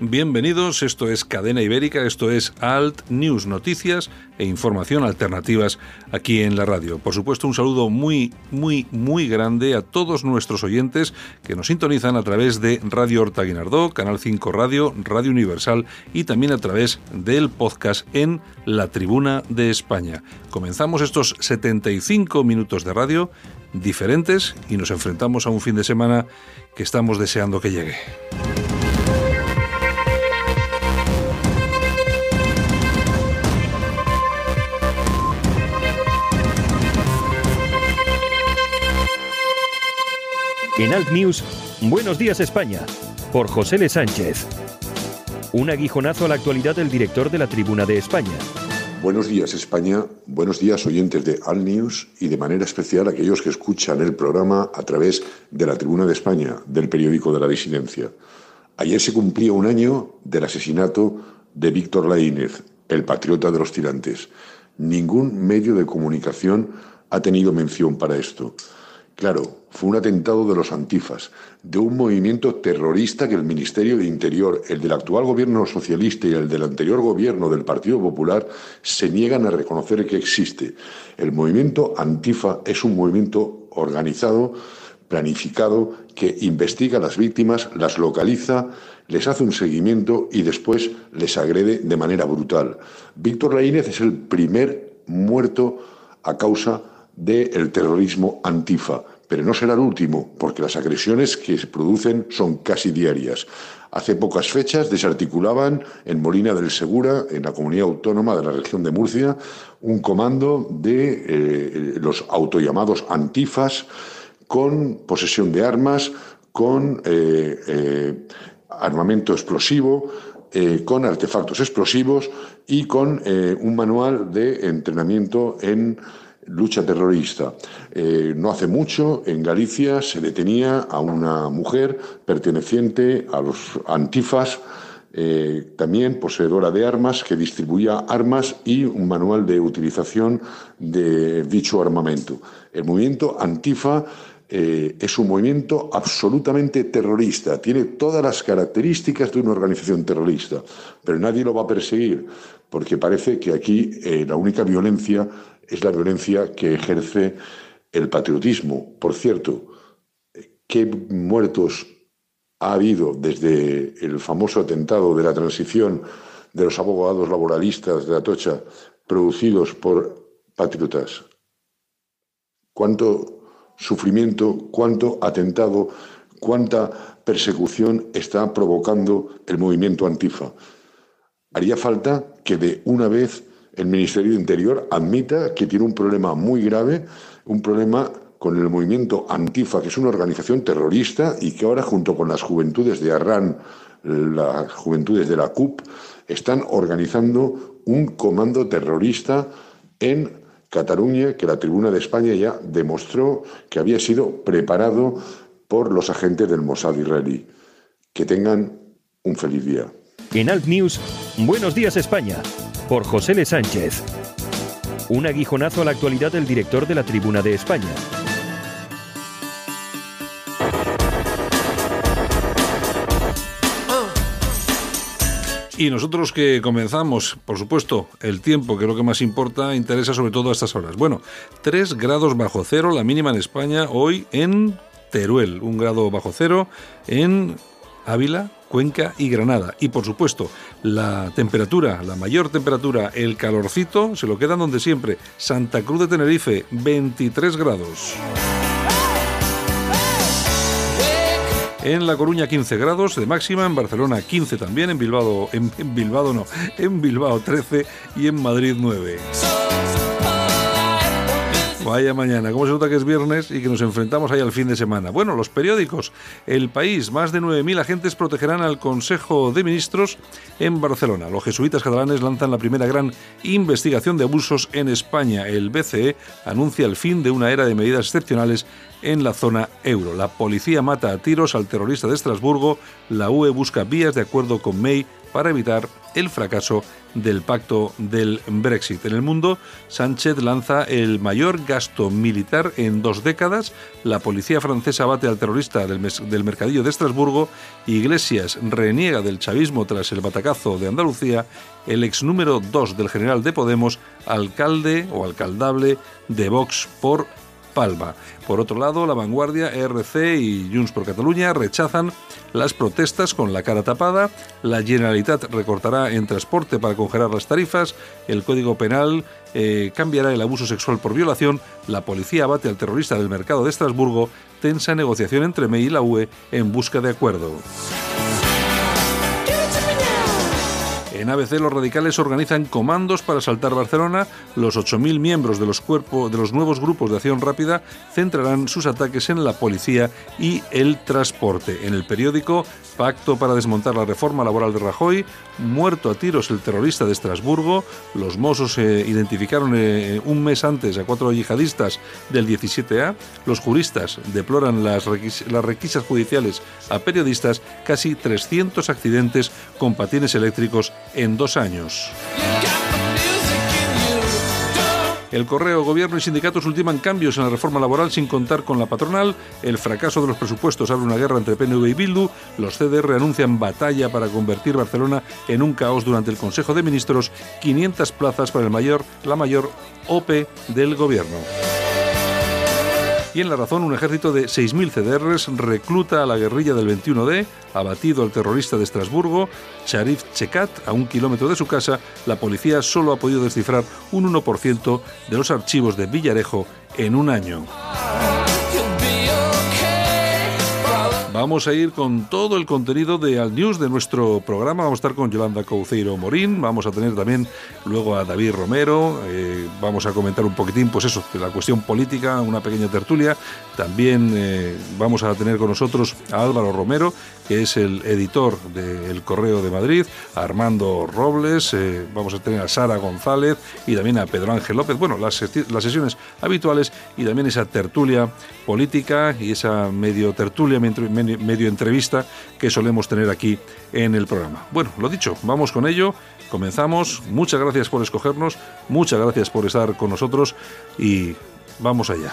Bienvenidos, esto es Cadena Ibérica, esto es Alt News, noticias e información alternativas aquí en la radio. Por supuesto, un saludo muy, muy, muy grande a todos nuestros oyentes que nos sintonizan a través de Radio Horta Guinardó, Canal 5 Radio, Radio Universal y también a través del podcast en La Tribuna de España. Comenzamos estos 75 minutos de radio diferentes y nos enfrentamos a un fin de semana que estamos deseando que llegue. En Alt News, Buenos días España, por José L. Sánchez. Un aguijonazo a la actualidad del director de la Tribuna de España. Buenos días España, buenos días oyentes de Alt News y de manera especial aquellos que escuchan el programa a través de la Tribuna de España, del periódico de la disidencia. Ayer se cumplía un año del asesinato de Víctor Laínez, el patriota de los tirantes. Ningún medio de comunicación ha tenido mención para esto. Claro, fue un atentado de los antifas, de un movimiento terrorista que el Ministerio de Interior, el del actual gobierno socialista y el del anterior gobierno del Partido Popular se niegan a reconocer que existe. El movimiento antifa es un movimiento organizado, planificado, que investiga a las víctimas, las localiza, les hace un seguimiento y después les agrede de manera brutal. Víctor Laínez es el primer muerto a causa del terrorismo antifa, pero no será el último, porque las agresiones que se producen son casi diarias. Hace pocas fechas desarticulaban en Molina del Segura, en la comunidad autónoma de la región de Murcia, un comando de eh, los autollamados antifas con posesión de armas, con eh, eh, armamento explosivo, con artefactos explosivos y con un manual de entrenamiento en lucha terrorista. Eh, no hace mucho, en Galicia, se detenía a una mujer perteneciente a los antifas, eh, también poseedora de armas, que distribuía armas y un manual de utilización de dicho armamento. El movimiento antifa eh, es un movimiento absolutamente terrorista, tiene todas las características de una organización terrorista, pero nadie lo va a perseguir, porque parece que aquí la única violencia es la violencia que ejerce el patriotismo. Por cierto, ¿qué muertos ha habido desde el famoso atentado de la transición de los abogados laboralistas de Atocha producidos por patriotas? ¿Cuánto sufrimiento, cuánto atentado, cuánta persecución está provocando el movimiento antifa? Haría falta que de una vez el Ministerio de Interior admita que tiene un problema muy grave, un problema con el movimiento Antifa, que es una organización terrorista y que ahora junto con las juventudes de Arran, las juventudes de la CUP, están organizando un comando terrorista en Cataluña que la Tribuna de España ya demostró que había sido preparado por los agentes del Mossad israelí. Que tengan un feliz día. En Alt News, buenos días España por José L. Sánchez. Un aguijonazo a la actualidad del director de la Tribuna de España. Y nosotros que comenzamos, por supuesto, el tiempo, que es lo que más importa, interesa sobre todo a estas horas. Bueno, 3 grados bajo cero, la mínima en España, hoy en Teruel, un grado bajo cero, en Ávila, Cuenca y Granada. Y por supuesto, la temperatura, la mayor temperatura, el calorcito, se lo quedan donde siempre. Santa Cruz de Tenerife, 23 grados. En La Coruña 15 grados de máxima, en Barcelona 15 también, en Bilbao, en, Bilbao no, en Bilbao 13 y en Madrid 9. Vaya mañana, ¿cómo se nota que es viernes y que nos enfrentamos ahí al fin de semana? Bueno, los periódicos. El país, más de 9.000 agentes protegerán al Consejo de Ministros en Barcelona. Los jesuitas catalanes lanzan la primera gran investigación de abusos en España. El BCE anuncia el fin de una era de medidas excepcionales en la zona euro. La policía mata a tiros al terrorista de Estrasburgo. La UE busca vías de acuerdo con May para evitar el fracaso del pacto del Brexit. En el mundo, Sánchez lanza el mayor gasto militar en dos décadas. La policía francesa bate al terrorista del, mercadillo de Estrasburgo. Iglesias reniega del chavismo tras el batacazo de Andalucía. El ex número 2 del general de Podemos, alcalde o alcaldable de Vox por Por otro lado, la vanguardia, ERC y Junts por Cataluña rechazan las protestas con la cara tapada, la Generalitat recortará en transporte para congelar las tarifas, el Código Penal eh, cambiará el abuso sexual por violación, la policía abate al terrorista del mercado de Estrasburgo, tensa negociación entre MEI y la UE en busca de acuerdo. En ABC los radicales organizan comandos para asaltar Barcelona. Los 8.000 miembros de los, cuerpos, de los nuevos grupos de acción rápida centrarán sus ataques en la policía y el transporte. En el periódico, pacto para desmontar la reforma laboral de Rajoy, muerto a tiros el terrorista de Estrasburgo, los Mossos eh, identificaron eh, un mes antes a cuatro yihadistas del 17A, los juristas deploran las, las requisas judiciales a periodistas, casi 300 accidentes con patines eléctricos en dos años. El correo, gobierno y sindicatos ultiman cambios en la reforma laboral sin contar con la patronal. El fracaso de los presupuestos abre una guerra entre PNV y Bildu. Los CDR anuncian batalla para convertir Barcelona en un caos durante el Consejo de Ministros. 500 plazas para el mayor, la mayor OPE del gobierno. Y en La Razón, un ejército de 6.000 CDRs recluta a la guerrilla del 21D, abatido al terrorista de Estrasburgo, Sharif Chekat, a un kilómetro de su casa, la policía solo ha podido descifrar un 1% de los archivos de Villarejo en un año. Vamos a ir con todo el contenido de Al News de nuestro programa. Vamos a estar con Yolanda Couceiro Morín. Vamos a tener también luego a David Romero. Eh, vamos a comentar un poquitín, pues eso, de la cuestión política, una pequeña tertulia. También eh, vamos a tener con nosotros a Álvaro Romero, que es el editor del Correo de Madrid, Armando Robles, eh, vamos a tener a Sara González y también a Pedro Ángel López. Bueno, las, las sesiones habituales y también esa tertulia política y esa medio tertulia, medio entrevista que solemos tener aquí en el programa. Bueno, lo dicho, vamos con ello. Comenzamos. Muchas gracias por escogernos, muchas gracias por estar con nosotros y vamos allá.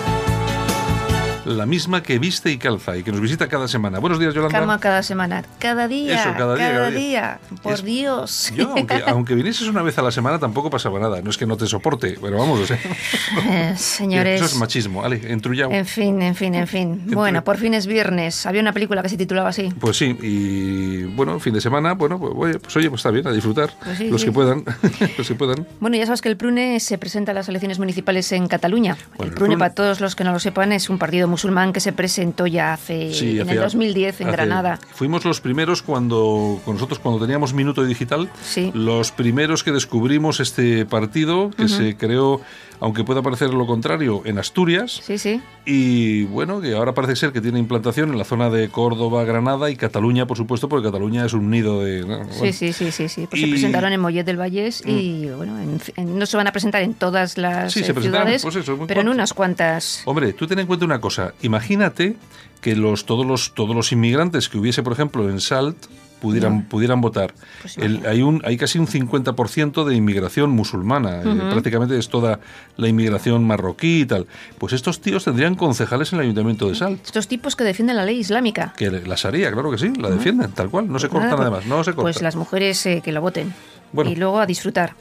la misma que viste y calza y que nos visita cada semana. Buenos días, Yolanda. Como cada semana, cada día, Eso, cada, día, cada, día. Por Dios. Yo, aunque, aunque, vinieses una vez a la semana, tampoco pasaba nada. No es que no te soporte, pero vamos, o sea, eh, Señores. Eso es machismo, Ale, entrullado. En fin, en fin, en fin. Bueno, por fin es viernes. Había una película que se titulaba así. Pues sí, y bueno, fin de semana, bueno, pues, pues oye, pues está bien, a disfrutar. Pues sí, los que puedan, los que puedan. Bueno, ya sabes que el PRUNE se presenta a las elecciones municipales en Cataluña. el, PRUNE, para todos los que no lo sepan, es un partido musulmán que se presentó ya hace en el 2010 en Granada. Fuimos los primeros cuando con nosotros cuando teníamos Minuto Digital, los primeros que descubrimos este partido que se creó aunque pueda parecer lo contrario, en Asturias. Sí, sí. Y bueno, que ahora parece ser que tiene implantación en la zona de Córdoba, Granada y Cataluña, por supuesto, porque Cataluña es un nido de... Sí, sí, sí, sí, sí. Pues se presentaron en Mollet del Vallés y mm. bueno, no se van a presentar en todas las eh, ciudades, pues pero en unas cuantas. Hombre, tú ten en cuenta una cosa. Imagínate que los todos los todos los inmigrantes que hubiese, por ejemplo, en Salt pudieran, pudieran votar. Pues hay, un, hay casi un 50% de inmigración musulmana, eh, prácticamente es toda la inmigración marroquí y tal. Pues estos tíos tendrían concejales en el Ayuntamiento de Salt. Estos tipos que defienden la ley islámica. Que la Sharia, claro que sí, la defienden, tal cual, no se pues cortan además, no se cortan. Pues las mujeres eh, que lo voten. Y luego a disfrutar.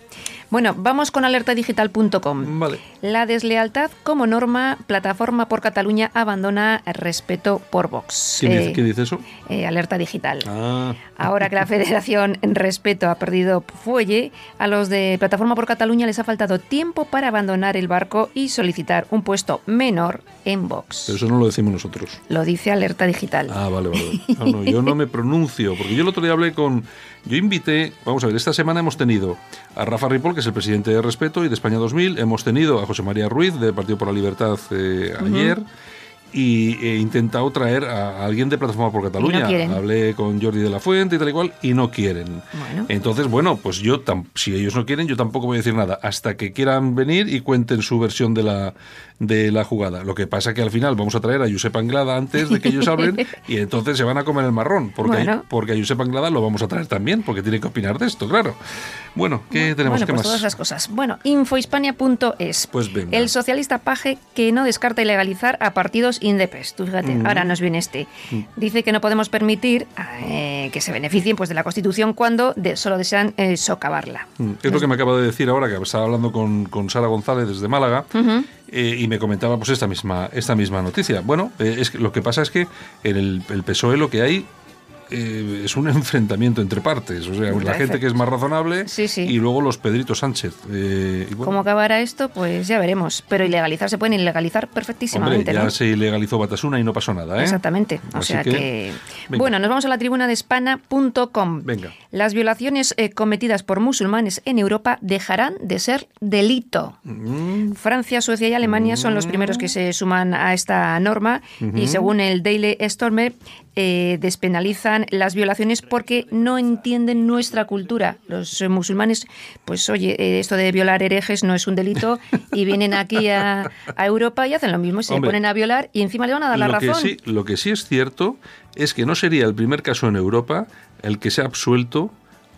Bueno, vamos con alertadigital.com. Vale. La deslealtad como norma, plataforma por Cataluña abandona respeto por Vox. ¿Qué, dice, ¿qué dice, eso? Eh, alerta digital. Ah. Ahora que la Federación en Respeto ha perdido fuelle, a los de Plataforma por Cataluña les ha faltado tiempo para abandonar el barco y solicitar un puesto menor en Vox. Pero eso no lo decimos nosotros. Lo dice Alerta Digital. Ah, vale, vale. No, yo no me pronuncio, porque yo el otro día hablé con... Yo invité, vamos a ver, esta semana hemos tenido a Rafa Ripoll, que es el presidente de Respeto y de España 2000, hemos tenido a José María Ruiz, de Partido por la Libertad, eh, ayer. Y he intentado traer a alguien de Plataforma por Cataluña. Hablé con Jordi de la Fuente y tal y cual y no quieren. Entonces, bueno, pues yo, si ellos no quieren, yo tampoco voy a decir nada. Hasta que quieran venir y cuenten su versión de la, de la jugada. Lo que pasa que al final vamos a traer a Josep Anglada antes de que ellos hablen y entonces se van a comer el marrón, porque, porque a Josep Anglada lo vamos a traer también, porque tiene que opinar de esto, claro. Bueno, ¿qué tenemos? Bueno, ¿Qué pues más? todas las cosas. Bueno, infohispania.es. Pues venga. El socialista Paje que no descarta ilegalizar a partidos indepes. Tú fíjate, Mm. ahora nos viene este. Dice que no podemos permitir eh, que se beneficien pues, de la Constitución cuando de- solo desean eh, socavarla. Mm, Es lo que me acaba de decir ahora, que estaba hablando con, con Sara González desde Málaga, eh, y me comentaba pues esta misma, esta misma noticia. Bueno, eh, es que lo que pasa es que en el, el PSOE lo que hay eh, es un enfrentamiento entre partes. O sea, la gente que es más razonable Sí, sí. y luego los Pedrito Sánchez. Eh, bueno, ¿Cómo acabará esto? Pues ya veremos. Pero ilegalizar se pueden ilegalizar hombre, perfectísimamente, ya ¿no? se ilegalizó Batasuna y no pasó nada, ¿eh? Exactamente. O Así sea que, que. venga. Bueno, nos vamos a la tribuna de Espana.com. Venga. Las violaciones eh, cometidas por musulmanes en Europa dejarán de ser delito. Mm, Francia, Suecia y Alemania son los primeros que se suman a esta norma y según el Daily Stormer eh, despenalizan las violaciones porque no entienden nuestra cultura. Los musulmanes, pues oye, eh, esto de violar herejes no es un delito y vienen aquí a, a Europa y hacen lo mismo, se Hombre. ponen a violar y encima le van a dar la lo, que razón. sí, lo que sí es cierto es que no sería el primer caso en Europa el que se ha absuelto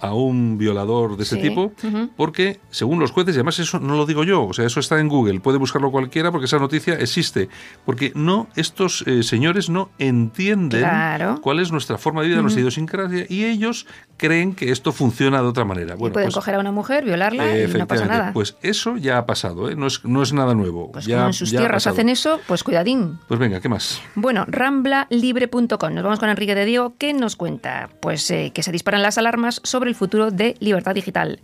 a un violador de ese Sí, tipo, porque según los jueces, y además eso no lo digo yo, o sea, eso está en Google, puede buscarlo cualquiera porque esa noticia existe, porque no, estos eh, señores no entienden Claro. cuál es nuestra forma de vida, nuestra idiosincrasia, y ellos creen que esto funciona de otra manera. y pueden pues, coger a una mujer, violarla y no pasa nada. Pues eso ya ha pasado, ¿eh? no, es, no es nada nuevo. Pues ya, como en sus ya tierras hacen eso, pues cuidadín. Pues venga, ¿qué más? Bueno, ramblalibre.com. Nos vamos con Enrique de Diego, que nos cuenta pues eh, que se disparan las alarmas sobre el futuro de libertad digital.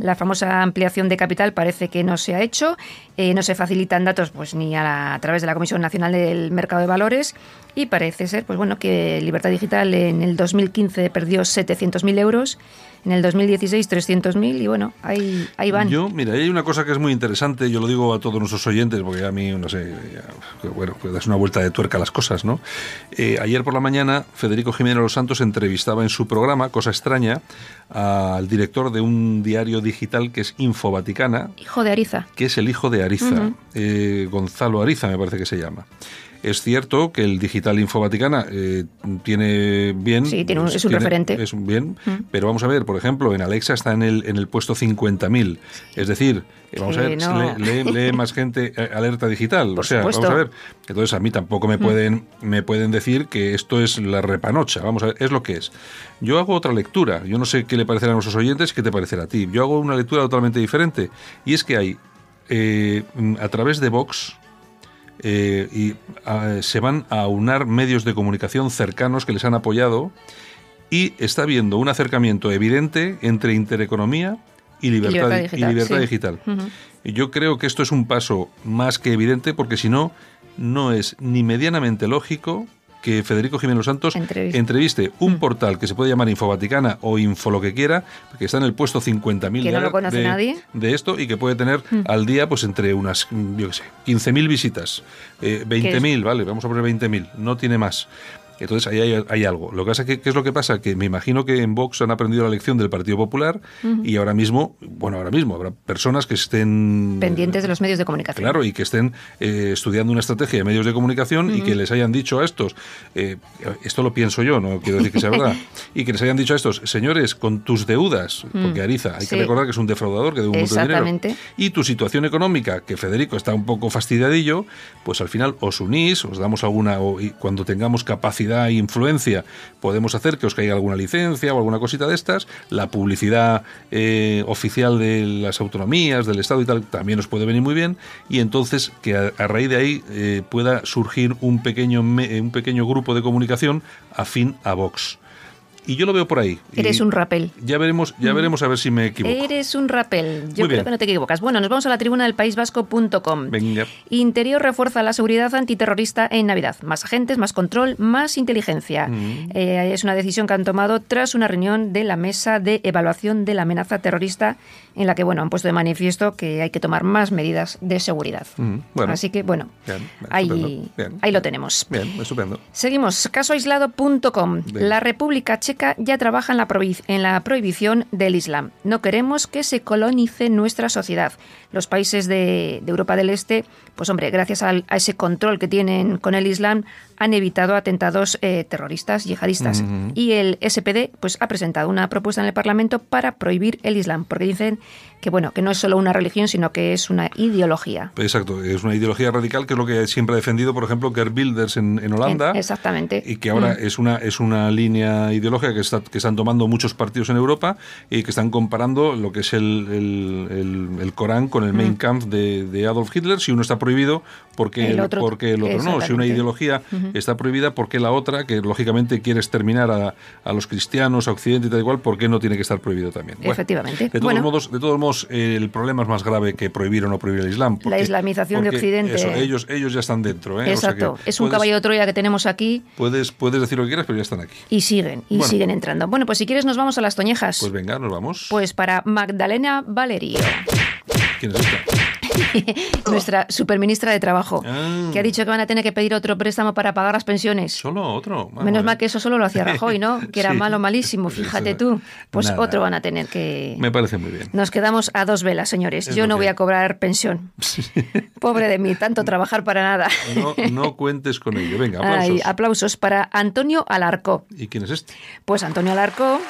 La famosa ampliación de capital parece que no se ha hecho, eh, no se facilitan datos pues ni a, la- a través de la Comisión Nacional del Mercado de Valores y parece ser pues bueno que libertad digital en el 2015 perdió 700.000 euros, en el 2016 300.000 y bueno, ahí, ahí van. Yo, mira, hay una cosa que es muy interesante, yo lo digo a todos nuestros oyentes, porque a mí, no sé, ya, bueno, pues das una vuelta de tuerca a las cosas, ¿no? Eh, ayer por la mañana, Federico Jiménez Los Santos entrevistaba en su programa, Cosa Extraña, al director de un diario digital que es Info Vaticana, Hijo de Ariza. que es el hijo de Ariza, eh, Gonzalo Ariza me parece que se llama. Es cierto que el digital Info Vaticana eh, tiene bien... Sí, tiene un- es un referente. Es un bien, pero vamos a ver, por ejemplo, en Alexa está en el, en el puesto 50.000. Es decir, vamos a ver, no. lee, lee- lee más gente eh, alerta digital. Por o sea, supuesto. vamos a ver. Entonces a mí tampoco me pueden, me pueden decir que esto es la repanocha. Vamos a ver, es lo que es. Yo hago otra lectura. Yo no sé qué le parecerá a nuestros oyentes, qué te parecerá a ti. Yo hago una lectura totalmente diferente. Y es que hay, eh, a través de Vox, eh, y ah, se van a unar medios de comunicación cercanos que les han apoyado y está habiendo un acercamiento evidente entre intereconomía y libertad, libertad y digital, libertad sí. digital. Y yo creo que esto es un paso más que evidente porque si no, no es ni medianamente lógico que Federico Jiménez Santos Entreviste. entreviste un portal que se puede llamar Infovaticana o Info lo que quiera, que está en el puesto 50.000 Que de, no lo conoce de- nadie. de esto y que puede tener al día pues entre unas, mm, yo qué sé, 15.000 visitas, eh, 20.000, vale, vamos a poner 20.000, no tiene más. Entonces ahí hay, hay algo. Lo que pasa que, ¿qué es lo que pasa? Que me imagino que en Vox han aprendido la lección del Partido Popular y ahora mismo, bueno, ahora mismo habrá personas que estén Pendientes de los medios de comunicación. Claro, y que estén eh, estudiando una estrategia de medios de comunicación y que les hayan dicho a estos, eh, esto lo pienso yo, no quiero decir que sea verdad, y que les hayan dicho a estos, señores, con tus deudas, porque Ariza, hay Sí. que recordar que es un defraudador que debe un montón de dinero, y tu situación económica, que Federico está un poco fastidiadillo, pues al final os unís, os damos alguna, o- y cuando tengamos capacidad e influencia podemos hacer que os caiga alguna licencia o alguna cosita de estas. La publicidad eh, oficial de las autonomías, del Estado y tal, también os puede venir muy bien. Y entonces que a, raíz de ahí eh, pueda surgir un pequeño, un pequeño grupo de comunicación afín a Vox y yo lo veo por ahí. Eres un rapel. Ya veremos, ya mm. veremos a ver si me equivoco. Eres un rapel. Yo creo que no te equivocas. Bueno, nos vamos a la tribuna del País Vasco.com. Venga. Interior refuerza la seguridad antiterrorista en Navidad. Más agentes, más control, más inteligencia. Mm. Eh, es una decisión que han tomado tras una reunión de la mesa de evaluación de la amenaza terrorista en la que bueno han puesto de manifiesto que hay que tomar más medidas de seguridad. Mm. Bueno. Así que bueno, ahí, ahí lo tenemos. Bien, estupendo. Seguimos. Casoaislado.com. La República Checa ya trabaja en la, en la prohibición del Islam. No queremos que se colonice nuestra sociedad. Los países de, Europa del Este, pues hombre, gracias a ese control que tienen con el Islam, han evitado atentados eh, terroristas yihadistas. Y el SPD pues, ha presentado una propuesta en el Parlamento para prohibir el Islam, porque dicen que bueno, que no es solo una religión, sino que es una ideología. Exacto, es una ideología radical, que es lo que siempre ha defendido, por ejemplo, Gerd Wilders en, en Holanda. exactamente. Y que ahora mm. es una es una línea ideológica que, está, que están tomando muchos partidos en Europa y que están comparando lo que es el, el, Corán con el Mein mm. Kampf de, Adolf Hitler. Si uno está prohibido, porque el otro, porque el otro no? Si una ideología está prohibida, ¿por qué la otra, que lógicamente quiere exterminar a, a, los cristianos, a Occidente y tal igual, por qué no tiene que estar prohibido también? Efectivamente. De todos modos, de todos modos el problema es más grave que prohibir o no prohibir el Islam. la islamización de Occidente. ellos, ellos ya están dentro. ¿eh? Exacto. es un caballo de Troya que tenemos aquí. Puedes, puedes decir lo que quieras, pero ya están aquí. Y siguen, y siguen entrando. Bueno, pues si quieres nos vamos a las toñejas. Pues venga, nos vamos. Pues para Magdalena Valerio. ¿Quién es esta? nuestra superministra de Trabajo, ah. que ha dicho que van a tener que pedir otro préstamo para pagar las pensiones. Solo otro. Menos mal que eso solo lo hacía Rajoy, ¿no? Que era malo, malísimo, fíjate tú. Pues otro van a tener que... Me parece muy bien. Nos quedamos a dos velas, señores. Yo no voy a cobrar pensión. Pobre de mí, tanto trabajar para nada. No, cuentes con ello. Venga, aplausos. aplausos para Antonio Alarcó. ¿Y quién es este? Pues Antonio Alarcó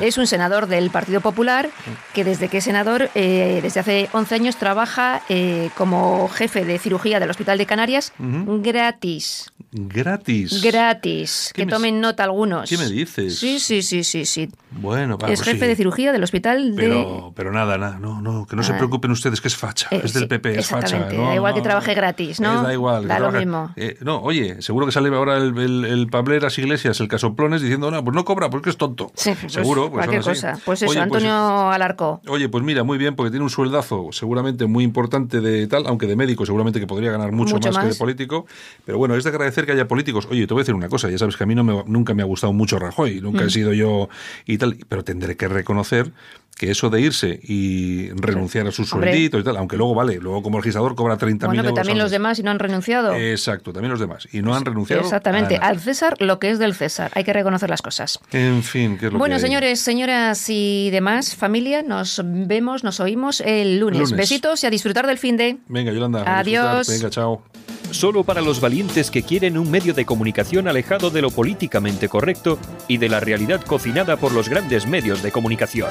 es un senador del Partido Popular que desde que es senador, eh, desde hace 11 años, trabaja eh, como jefe de cirugía del Hospital de Canarias gratis. ¿Gratis? Gratis. Que tomen nota algunos. ¿Qué me dices? Sí, sí, sí, sí. sí. Bueno, Es jefe de cirugía del Hospital de... Pero nada, nada, no, no, que no se preocupen ustedes que es facha, es del PP, es facha. da igual que trabaje gratis, ¿no? da igual. Da lo mismo. Eh, no, oye, seguro que sale ahora el, el, el Pableras Iglesias, el Casoplones, diciendo, no, pues no cobra porque es tonto. Sí, pues seguro. Pues, cualquier cosa. Pues eso, pues Antonio Alarcó. Oye, pues mira, muy bien, porque tiene un sueldazo seguramente muy importante de tal, aunque de médico seguramente que podría ganar mucho, más, que de político. Pero bueno, es de agradecer que haya políticos. Oye, te voy a decir una cosa, ya sabes que a mí no me, nunca me ha gustado mucho Rajoy, nunca he mm. sido yo y tal, pero tendré que reconocer que eso de irse y renunciar a su sueldito y tal, aunque luego vale, luego como legislador cobra 30.000 bueno, euros. también los demás y no han renunciado. Exacto, también los demás. Y no han renunciado. Exactamente, al César lo que es del César. Hay que reconocer las cosas. En fin, ¿qué es lo Bueno, señores, señoras y demás, familia, nos vemos, nos oímos el lunes. Besitos y a disfrutar del fin de. Venga, Yolanda. Adiós. Venga, chao. Solo para los valientes que quieren un medio de comunicación alejado de lo políticamente correcto y de la realidad cocinada por los grandes medios de comunicación.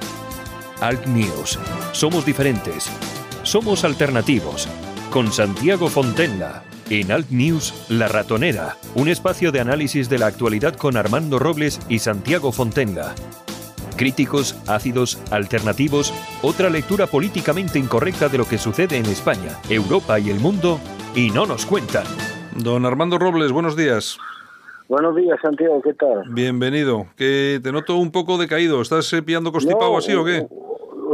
Alt News. Somos diferentes. Somos alternativos. Con Santiago Fontenla. En Alt News, La Ratonera. Un espacio de análisis de la actualidad con Armando Robles y Santiago Fontenla. Críticos, ácidos, alternativos, otra lectura políticamente incorrecta de lo que sucede en España, Europa y el mundo, y no nos cuentan. Don Armando Robles, buenos días. Buenos días, Santiago, ¿qué tal? Bienvenido. Que te noto un poco decaído. ¿Estás eh, pillando constipado así o qué?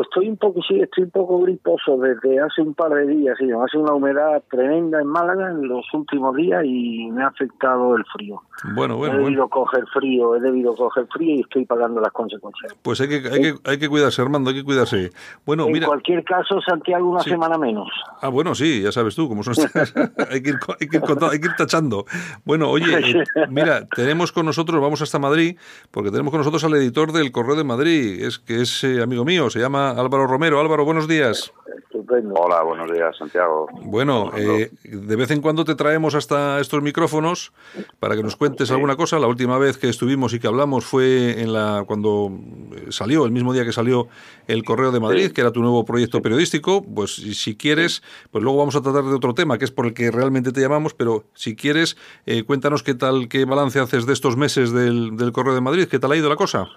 Estoy un poco, sí, estoy un poco griposo desde hace un par de días, sí, hace una humedad tremenda en Málaga en los últimos días y me ha afectado el frío. Bueno, bueno, he debido bueno. coger frío, he debido coger frío y estoy pagando las consecuencias. Pues hay que, hay que, hay que cuidarse, Armando, hay que cuidarse. Bueno, en mira. cualquier caso, Santiago, una Sí. semana menos. Ah, bueno, sí, ya sabes tú cómo son estas. hay, que ir, hay, que ir contando, hay que ir tachando. Bueno, oye, eh, mira, tenemos con nosotros, vamos hasta Madrid, porque tenemos con nosotros al editor del Correo de Madrid, es que es eh, amigo mío, se llama Álvaro Romero. Álvaro, buenos días. Estupendo. Hola, buenos días, Santiago. Bueno, eh, de vez en cuando te traemos hasta estos micrófonos para que nos cuentes alguna cosa. La última vez que estuvimos y que hablamos fue en la cuando eh, salió, el mismo día que salió el Correo de Madrid, que era tu nuevo proyecto periodístico. Pues si si quieres, pues luego vamos a tratar de otro tema, que es por el que realmente te llamamos, pero si quieres, eh, cuéntanos qué tal, qué balance haces de estos meses del, del Correo de Madrid, qué tal ha ido la cosa.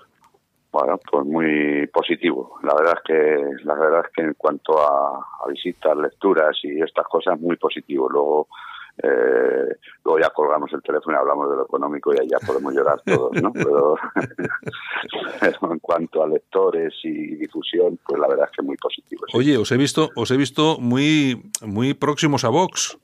Bueno, pues muy positivo. La verdad es que la verdad es que en cuanto a, a visitas, lecturas y estas cosas, muy positivo. Luego eh, luego ya colgamos el teléfono y hablamos de lo económico y ahí ya podemos llorar todos, ¿no? Pero, pero en cuanto a lectores y difusión, pues la verdad es que muy positivo. sí. Oye, os he visto, os he visto muy, muy próximos a Vox.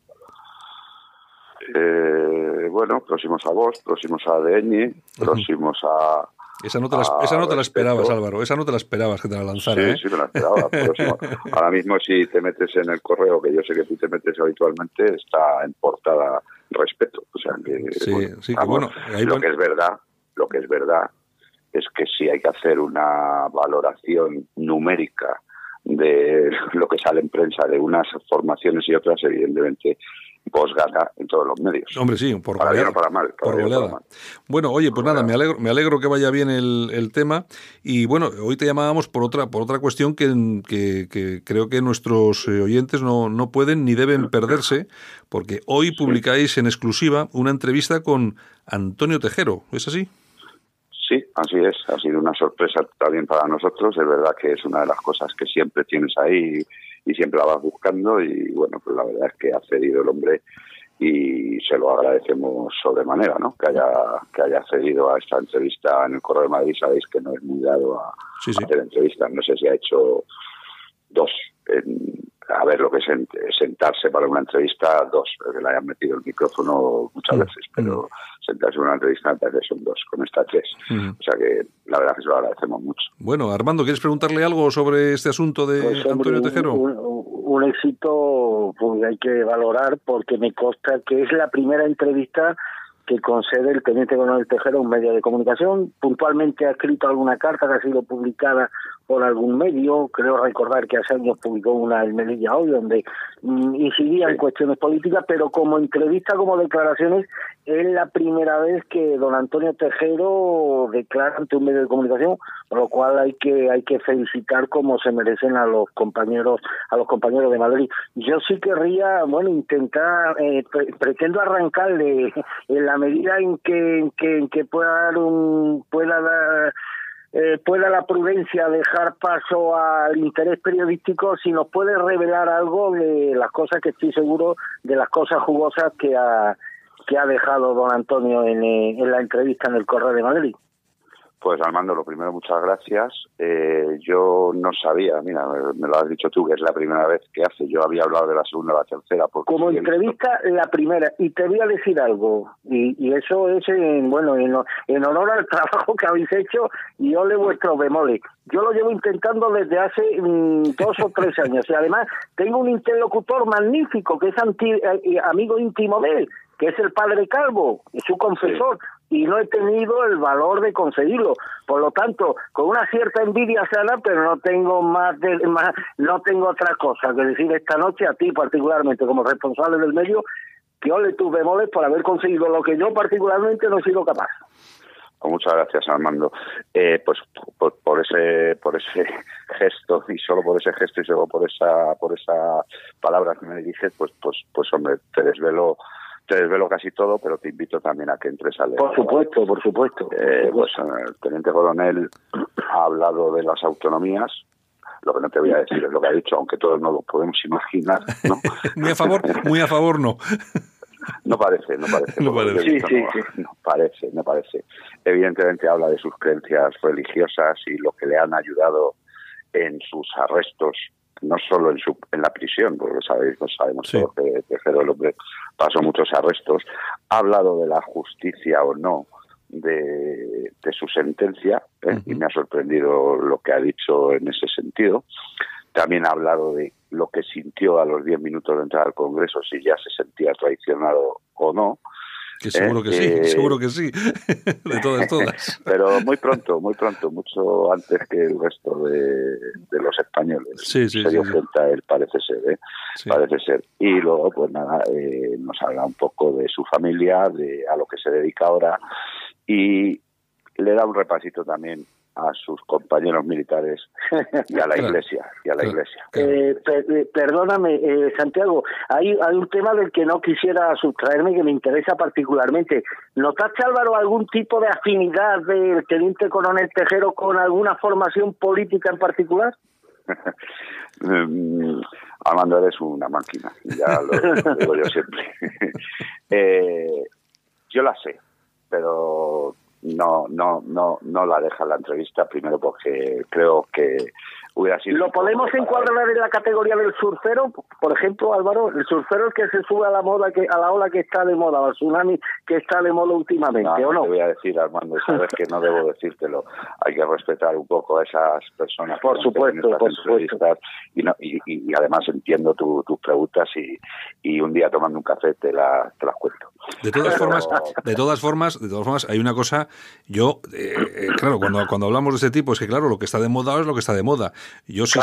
Eh, bueno, próximos a vos, próximos a ADN, próximos a Esa no te la, Ah, esa no te la esperabas, Álvaro. Esa no te la esperabas que te la lanzara, Sí, ¿eh? sí me la esperaba. ahora mismo si te metes en el correo, que yo sé que tú te metes habitualmente, está en portada respeto. O sea que, Sí, bueno, sí, que bueno, ahí lo van- que es verdad, lo que es verdad es que sí hay que hacer una valoración numérica de lo que sale en prensa de unas formaciones y otras, evidentemente, vos gana en todos los medios. Hombre, sí, por Para bien o para mal, por para. Bueno, oye, pues nada, me alegro, me alegro que vaya bien el, el tema. Y bueno, hoy te llamábamos por otra, por otra cuestión que, que- que creo que nuestros eh, oyentes no, no pueden ni deben perderse, porque hoy publicáis en exclusiva una entrevista con Antonio Tejero. ¿Es así? Sí, así es. Ha sido una sorpresa también para nosotros. Es verdad que es una de las cosas que siempre tienes ahí y, siempre la vas buscando. Y bueno, pues la verdad es que ha cedido el hombre y se lo agradecemos sobremanera, ¿no? Que haya, que haya cedido a esta entrevista en el Correo de Madrid. Sabéis que no es muy dado a, Sí, sí. a hacer entrevistas. No sé si ha hecho dos. en- a ver lo que es en- sentarse para una entrevista, dos, que le hayan metido el micrófono muchas Mm, veces, pero sentarse en una entrevista me parece son dos, con esta tres. Mm. O sea que la verdad que se lo agradecemos mucho. Bueno, Armando, ¿quieres preguntarle algo sobre este asunto de Pues, Antonio un- Tejero? Un, un éxito pues, hay que valorar porque me consta que es la primera entrevista que concede el teniente coronel Tejero a un medio de comunicación. Puntualmente ha escrito alguna carta que ha sido publicada por algún medio. Creo recordar que hace años publicó una en Melilla hoy donde mm, incidía en Sí. cuestiones políticas, pero como entrevista, como declaraciones, es la primera vez que don Antonio Tejero declara ante un medio de comunicación, por lo cual hay que hay que felicitar como se merecen a los compañeros a los compañeros de Madrid. Yo sí querría, bueno, intentar eh, pre- pretendo arrancarle en la medida en que en que, en que pueda dar un pueda dar eh, pueda la prudencia dejar paso al interés periodístico si nos puede revelar algo de las cosas que estoy seguro de las cosas jugosas que ha que ha dejado don Antonio en, eh, en la entrevista en el Correo de Madrid. Pues Armando, lo primero, muchas gracias. Eh, yo no sabía, mira, me, lo has dicho tú, que es la primera vez que hace. Yo había hablado de la segunda o la tercera. Porque Como entrevista, la primera. Y te voy a decir algo, y, y eso es, en, bueno, en, en honor al trabajo que habéis hecho y ole vuestro bemoles. Yo lo llevo intentando desde hace mm, dos o tres años y además tengo un interlocutor magnífico que es anti- eh, amigo íntimo de él, que es el padre Calvo, su confesor. Y no he tenido el valor de conseguirlo. Por lo tanto, con una cierta envidia sana, pero no tengo más, de, más no tengo otra cosa que decir esta noche a ti particularmente como responsable del medio que ole tus bemoles por haber conseguido lo que yo particularmente no he sido capaz. Pues muchas gracias, Armando. Eh, pues por, por ese por ese gesto y solo por ese gesto y solo por esa por esa palabra que me diriges, pues pues pues hombre, te desvelo te desvelo casi todo, pero te invito también a que entres a leer. Por supuesto, por supuesto. Eh, pues eh, el teniente coronel ha hablado de las autonomías. Lo que no te voy a decir es lo que ha dicho, aunque todos no lo podemos imaginar, ¿no? Muy a favor, muy a favor no. No parece, no parece. No parece. he visto, Sí, no, sí, no parece, no parece. Evidentemente habla de sus creencias religiosas y lo que le han ayudado en sus arrestos, no solo en, su, en la prisión, porque sabéis, pues sabemos que Tejero el hombre pasó muchos arrestos, ha hablado de la justicia o no de, su sentencia, ¿eh? y me ha sorprendido lo que ha dicho en ese sentido. También ha hablado de lo que sintió a los 10 minutos de entrar al Congreso, si ya se sentía traicionado o no. Que seguro que sí, eh, seguro que sí, de todas, todas. Pero muy pronto, muy pronto, mucho antes que el resto de, los españoles. Sí, sí, se dio cuenta él, parece ser, ¿eh? Parece ser. Y luego, pues nada, eh, nos habla un poco de su familia, de a lo que se dedica ahora, y le da un repasito también a sus compañeros militares y a la iglesia y a la iglesia. Eh, eh, perdóname eh, Santiago hay, hay un tema del que no quisiera sustraerme que me interesa particularmente. ¿notaste Álvaro algún tipo de afinidad del teniente coronel Tejero con alguna formación política en particular? Mm, Armando eres una máquina ya lo, digo yo siempre. Yo la sé pero no, no, no, no la deja la entrevista, primero porque creo que hubiera sido... ¿Lo podemos encuadrar en la categoría del surfero? Por ejemplo, Álvaro, el surfero es que se sube a la moda, que a la ola que está de moda, al tsunami que está de moda últimamente, ¿o no? Te voy a decir, Armando, sabes que no debo decírtelo. Hay que respetar un poco a esas personas. Por supuesto, por supuesto. Y, no, y, además entiendo tus preguntas y, y un día tomando un café te, la, te las cuento. De todas formas, de todas formas, de todas formas, hay una cosa, yo, eh, eh, claro, cuando, cuando hablamos de este tipo, es que claro, lo que está de moda es lo que está de moda. Yo sí,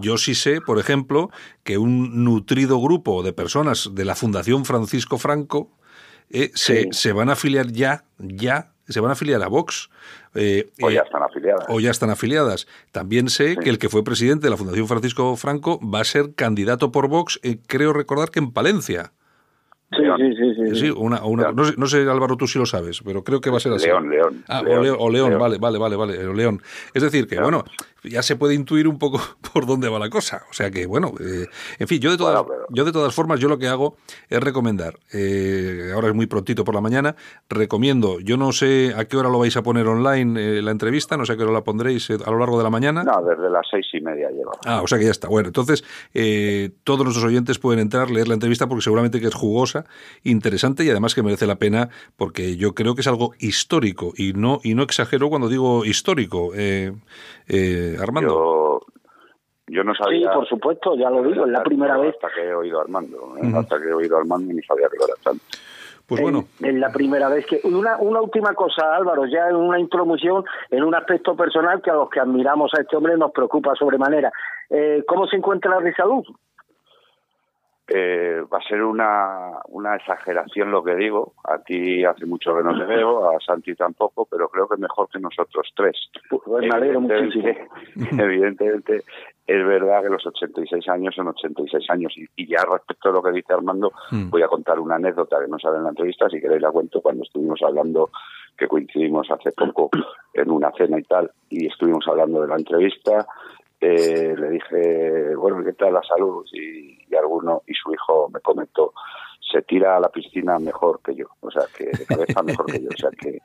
Yo, sí sé, por ejemplo, que un nutrido grupo de personas de la Fundación Francisco Franco eh, se, se van a afiliar ya, ya, se van a afiliar a Vox. o ya están afiliadas. O ya están afiliadas. También sé que el que fue presidente de la Fundación Francisco Franco va a ser candidato por Vox, creo recordar que en Palencia. Sí, sí, sí, sí. una, una, no, sé, no, sé, Álvaro, tú si lo sabes, pero creo que va a ser así. León, León. Ah, o, León, vale, vale, vale, vale, León. Es decir, que bueno, ya se puede intuir un poco por dónde va la cosa. O sea que, bueno, eh, en fin, yo de, todas, yo de todas formas, yo lo que hago es recomendar, eh, ahora es muy prontito por la mañana, recomiendo, yo no sé a qué hora lo vais a poner online eh, la entrevista, no sé a qué hora la pondréis a lo largo de la mañana. No, desde las seis y media lleva. Ah, o sea que ya está. Bueno, entonces todos nuestros oyentes pueden entrar, leer la entrevista porque seguramente que es jugosa, interesante y además que merece la pena porque yo creo que es algo histórico y no, y no exagero cuando digo histórico. Eh, Armando. Yo, no sabía. Sí, por supuesto, ya lo digo, es la primera vez. Hasta que he oído a Armando, ¿eh? hasta que he oído a Armando y ni sabía que lo era tanto. Pues bueno. Es la primera vez que. Una, una última cosa, Álvaro, ya en una introducción, en un aspecto personal que a los que admiramos a este hombre nos preocupa sobremanera. Eh, ¿Cómo se encuentra de salud? Eh, va a ser una, una exageración lo que digo. A ti hace mucho que no te veo, a Santi tampoco, pero creo que mejor que nosotros tres. Pues me alegro evidentemente, evidentemente, es verdad que los 86 años son 86 años. Y, ya respecto a lo que dice Armando, mm. voy a contar una anécdota que no sale en la entrevista, si queréis la cuento, cuando estuvimos hablando, que coincidimos hace poco en una cena y tal, y estuvimos hablando de la entrevista eh, le dije, bueno, ¿qué tal la salud? Y, y, alguno, y su hijo me comentó, se tira a la piscina mejor que yo, o sea, que de cabeza mejor que yo, o sea, que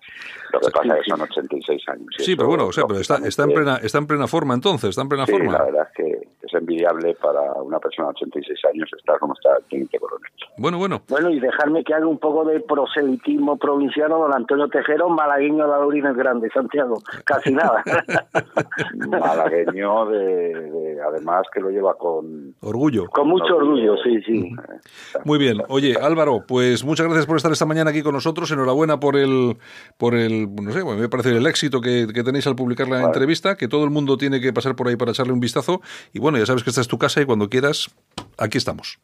lo que pasa es que son 86 años. Sí, pero bueno, o sea, pero está, está, en plena, está en plena forma entonces, está en plena sí, forma. la verdad es que es envidiable para una persona de 86 años estar como está el teniente coronel. Bueno, bueno. Bueno, y dejarme que haga un poco de proselitismo provinciano, don Antonio Tejero, malagueño de Aurines Grande, Santiago, casi nada. malagueño de, además que lo lleva con... Orgullo. Con mucho orgullo, sí, sí. Muy bien. Oye, Álvaro, pues muchas gracias por estar esta mañana aquí con nosotros. Enhorabuena por el, por el no sé, me parece el éxito que, tenéis al publicar la entrevista, que todo el mundo tiene que pasar por ahí para echarle un vistazo. Y bueno, ya sabes que esta es tu casa y cuando quieras, aquí estamos.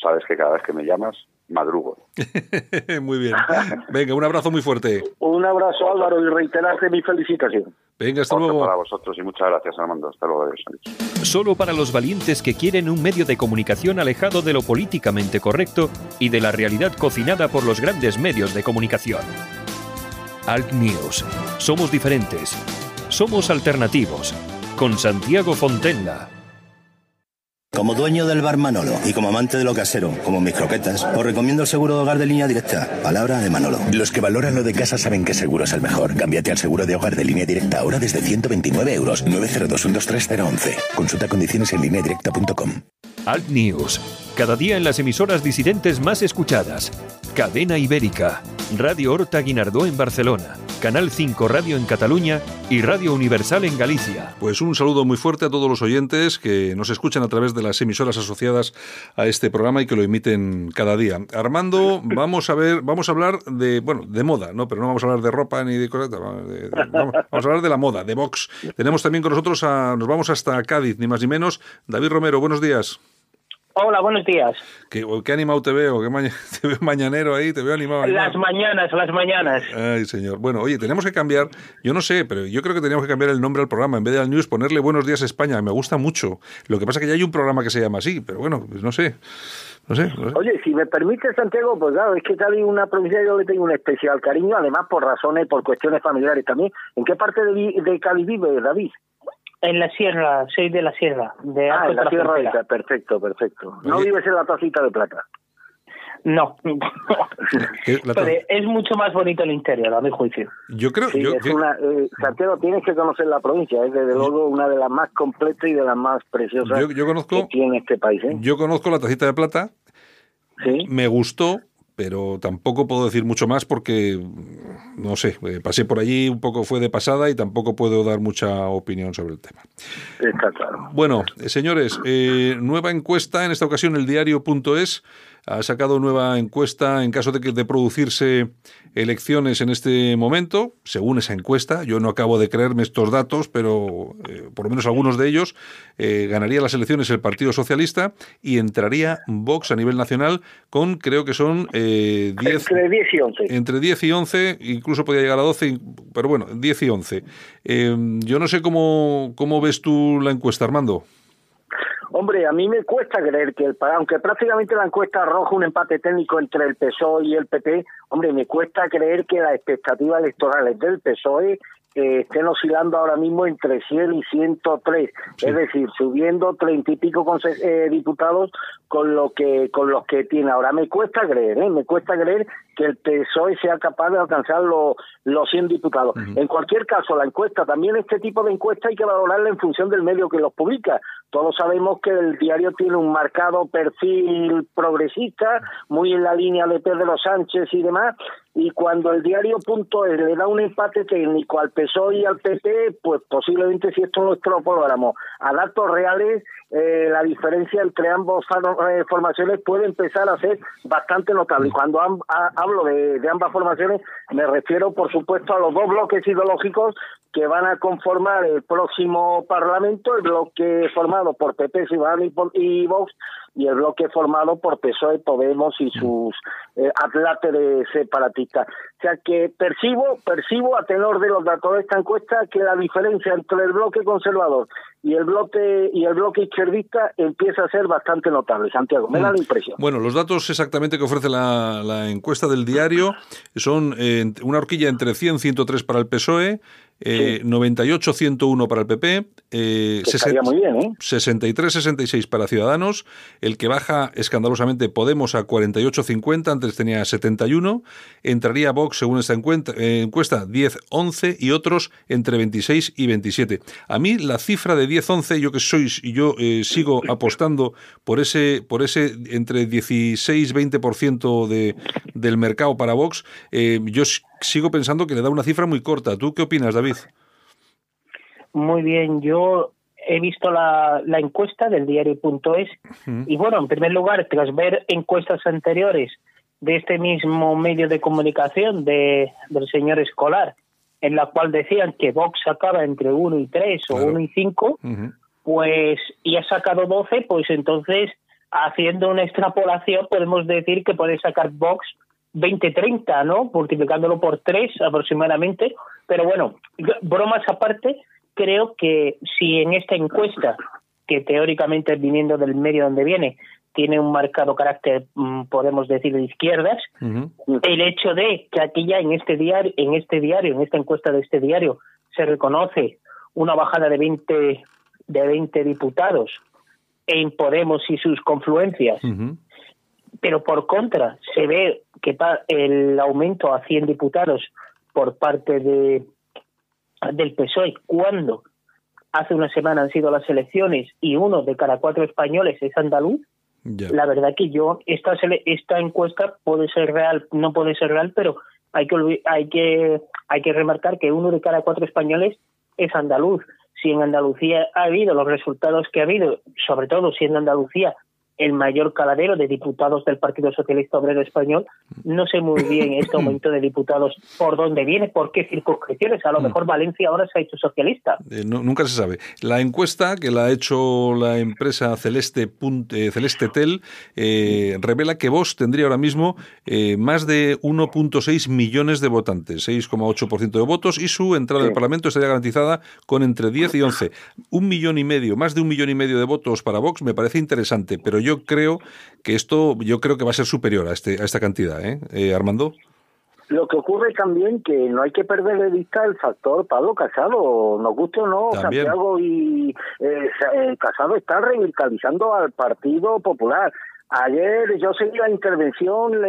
Sabes que cada vez que me llamas, madrugo. muy bien. Venga, un abrazo muy fuerte. Un abrazo, Álvaro, y reiterarte mi felicitación. Venga, hasta luego. Para vosotros y muchas gracias, Armando. Hasta luego. Solo para los valientes que quieren un medio de comunicación alejado de lo políticamente correcto y de la realidad cocinada por los grandes medios de comunicación. Alt News. Somos diferentes. Somos alternativos. Con Santiago Fontenla. Como dueño del bar Manolo y como amante de lo casero, como mis croquetas, os recomiendo el seguro de hogar de línea directa. Palabra de Manolo. Los que valoran lo de casa saben que seguro es el mejor. Cámbiate al seguro de hogar de línea directa ahora desde 129 euros. 902 Consulta condiciones en directa.com. Alt News. Cada día en las emisoras disidentes más escuchadas. Cadena Ibérica. Radio Horta Guinardó en Barcelona. Canal 5 Radio en Cataluña y Radio Universal en Galicia. Pues un saludo muy fuerte a todos los oyentes que nos escuchan a través de las emisoras asociadas a este programa y que lo emiten cada día. Armando, vamos a ver, vamos a hablar de, bueno, de moda, ¿no? Pero no vamos a hablar de ropa ni de cosas, vamos, a hablar de la moda, de Vox. Tenemos también con nosotros a, nos vamos hasta Cádiz, ni más ni menos. David Romero, buenos días. Hola, buenos días. ¿Qué, qué animado te veo? ¿Qué te veo mañanero ahí? ¿Te veo animado, Las mañanas, las mañanas. Ay, señor. Bueno, oye, tenemos que cambiar, yo no sé, pero yo creo que teníamos que cambiar el nombre al programa. En vez de al News, ponerle Buenos Días España. Me gusta mucho. Lo que pasa es que ya hay un programa que se llama así, pero bueno, pues no sé. No sé, Oye, si me permite, Santiago, pues claro, es que Cádiz una provincia yo le tengo un especial cariño, además por razones, por cuestiones familiares también. ¿En qué parte de, de Cádiz vive, David? En la sierra, soy de la sierra. De ah, en la sierra esa, perfecto, perfecto. ¿No vives en la tacita de plata? No. es mucho más bonito el interior, a mi juicio. Yo creo sí, es una, eh, Santiago, tienes que conocer la provincia, es desde luego una de las más completas y de las más preciosas yo, conozco, que tiene este país. ¿eh? Yo conozco la tacita de plata. ¿Sí? Me gustó, pero tampoco puedo decir mucho más porque, no sé, eh, pasé por allí, un poco fue de pasada y tampoco puedo dar mucha opinión sobre el tema. Está claro. Bueno, eh, señores, eh, nueva encuesta, en esta ocasión el diario.es ha sacado nueva encuesta en caso de, que, de producirse elecciones en este momento, según esa encuesta. Yo no acabo de creerme estos datos, pero eh, por lo menos algunos de ellos, eh, ganaría las elecciones el Partido Socialista y entraría Vox a nivel nacional con, creo que son eh, 10... Entre 10 y 11. Entre 10 y 11, incluso podría llegar a 12, pero bueno, 10 y 11. Eh, yo no sé cómo, cómo ves tú la encuesta, Armando. Hombre, a mí me cuesta creer que el aunque prácticamente la encuesta arroja un empate técnico entre el PSOE y el PP, hombre, me cuesta creer que las expectativas electorales del PSOE eh, estén oscilando ahora mismo entre 100 y 103, es decir, subiendo treinta y pico eh, diputados con lo que con los que tiene ahora. Me cuesta creer, ¿eh? me cuesta creer que el PSOE sea capaz de alcanzar los, los 100 diputados. En cualquier caso, la encuesta, también este tipo de encuesta hay que valorarla en función del medio que los publica. Todos sabemos que el diario tiene un marcado perfil progresista, muy en la línea de Pedro Sánchez y demás, y cuando el diario punto es, le da un empate técnico al PSOE y al PP, pues posiblemente si esto lo extrapoláramos a datos reales, eh, la diferencia entre ambas eh, formaciones puede empezar a ser bastante notable. Y cuando hablo de, de, ambas formaciones, me refiero, por supuesto, a los dos bloques ideológicos que van a conformar el próximo Parlamento, el bloque formado por PP, Ciudadanos y Vox, y el bloque formado por PSOE, Podemos y sus eh, atláteres separatistas. O sea que percibo, percibo a tenor de los datos de esta encuesta que la diferencia entre el bloque conservador y el bloque y el bloque izquierdista empieza a ser bastante notable, Santiago. Me da la mm. impresión. Bueno, los datos exactamente que ofrece la, encuesta del diario son eh, una horquilla entre 100 y 103 para el PSOE, eh, 98-101 para el PP, eh, 63-66 ¿eh? para Ciudadanos, el que baja escandalosamente Podemos a 48-50, antes tenía 71, entraría Vox según esta eh, encuesta 10-11 y otros entre 26 y 27. A mí la cifra de 10-11, yo que sois y yo eh, sigo apostando por ese, por ese entre 16-20% de, del mercado para Vox, yo sigo pensando que le da una cifra muy corta. ¿Tú qué opinas, David? Muy bien, yo he visto la, la encuesta del diario.es y bueno, en primer lugar, tras ver encuestas anteriores de este mismo medio de comunicación de, del señor Escolar, en la cual decían que Vox sacaba entre 1 y 3 o 1 y 5, pues y ha sacado 12, pues entonces haciendo una extrapolación podemos decir que puede sacar Vox 20-30, ¿no? Multiplicándolo por 3 aproximadamente. Pero bueno, bromas aparte, creo que si en esta encuesta, que teóricamente viniendo del medio donde viene, tiene un marcado carácter, mm, podemos decir, de izquierdas, el hecho de que aquí ya en este diario, en este diario, en esta encuesta de este diario, se reconoce una bajada de 20, de 20 diputados en Podemos y sus confluencias. Pero por contra, se ve que el aumento a 100 diputados por parte de del PSOE cuando hace una semana han sido las elecciones y uno de cada cuatro españoles es andaluz, la verdad que yo esta esta encuesta puede ser real, no puede ser real, pero hay que hay que hay que remarcar que uno de cada cuatro españoles es andaluz. Si en Andalucía ha habido los resultados que ha habido, sobre todo siendo Andalucía el mayor caladero de diputados del Partido Socialista Obrero Español. No sé muy bien este aumento de diputados por dónde viene, por qué circunscripciones. A lo mm. mejor Valencia ahora se ha hecho socialista. Eh, nunca se sabe. La encuesta que la ha hecho la empresa Celeste, eh, Celeste Tel eh, revela que Vox tendría ahora mismo más de 1.6 millones de votantes, 6,8% de votos, y su entrada al Parlamento estaría garantizada con entre 10 y 11. Un millón y medio, más de un millón y medio de votos para Vox me parece interesante, pero yo creo que esto, yo creo que va a ser superior a, este, a esta cantidad, ¿eh? eh Armando. Lo que ocurre también que no hay que perder de vista el factor Pablo Casado, nos guste o no, Santiago y eh, eh, Casado está revitalizando al Partido Popular. Ayer yo seguí la intervención,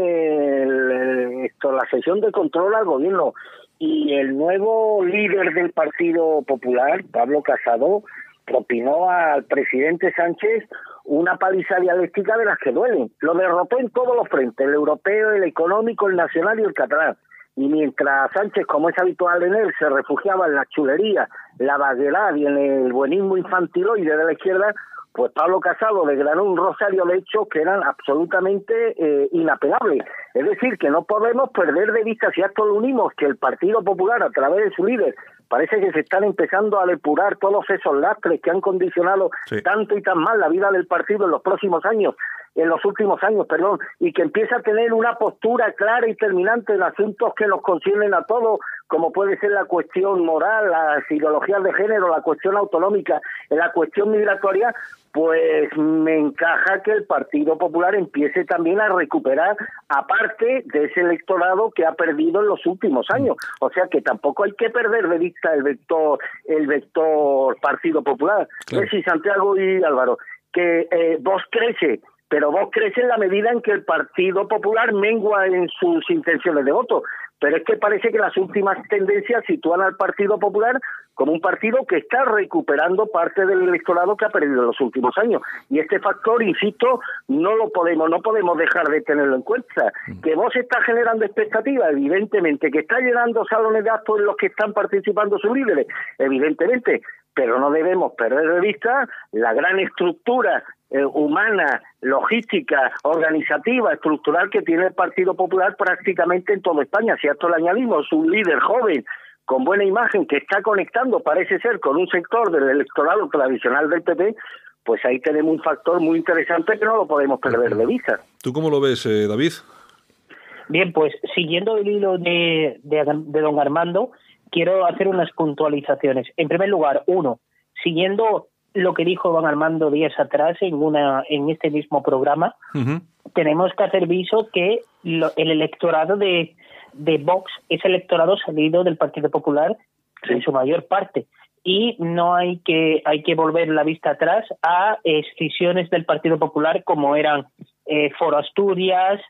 esto, la sesión de control al gobierno y el nuevo líder del Partido Popular, Pablo Casado, propinó al presidente Sánchez una paliza dialéctica de las que duelen. Lo derrotó en todos los frentes, el europeo, el económico, el nacional y el catalán. Y mientras Sánchez, como es habitual en él, se refugiaba en la chulería, la vaguedad y en el buenismo infantiloide de la izquierda, pues Pablo Casado desgranó un rosario de hechos que eran absolutamente eh, inapegables. Es decir, que no podemos perder de vista, si a esto lo unimos, que el Partido Popular, a través de su líder, parece que se están empezando a depurar todos esos lastres que han condicionado tanto y tan mal la vida del partido en los próximos años, en los últimos años, perdón, y que empieza a tener una postura clara y terminante en asuntos que nos conciernen a todos, como puede ser la cuestión moral, las ideologías de género, la cuestión autonómica, la cuestión migratoria, pues me encaja que el Partido Popular empiece también a recuperar aparte de ese electorado que ha perdido en los últimos años. O sea que tampoco hay que perder de vista el vector, el vector Partido Popular. Es si Santiago y Álvaro, que eh, vos crece pero vos crece en la medida en que el Partido Popular mengua en sus intenciones de voto. Pero es que parece que las últimas tendencias sitúan al Partido Popular como un partido que está recuperando parte del electorado que ha perdido en los últimos años. Y este factor, insisto, no lo podemos, no podemos dejar de tenerlo en cuenta. Mm. Que vos está generando expectativas, evidentemente, que está llenando salones de actos en los que están participando sus líderes, evidentemente, pero no debemos perder de vista la gran estructura eh, humana, logística, organizativa, estructural que tiene el Partido Popular prácticamente en toda España. Si a esto le añadimos un líder joven con buena imagen que está conectando, parece ser, con un sector del electorado tradicional del PP, pues ahí tenemos un factor muy interesante que no lo podemos perder de vista. ¿Tú cómo lo ves, eh, David? Bien, pues siguiendo el hilo de, de, de don Armando, quiero hacer unas puntualizaciones. En primer lugar, uno, siguiendo lo que dijo Don Armando días atrás en una en este mismo programa, tenemos que hacer viso que el electorado de, de Vox es electorado salido del Partido Popular en su mayor parte. Y no hay que hay que volver la vista atrás a escisiones del Partido Popular como eran eh, Foro Asturias,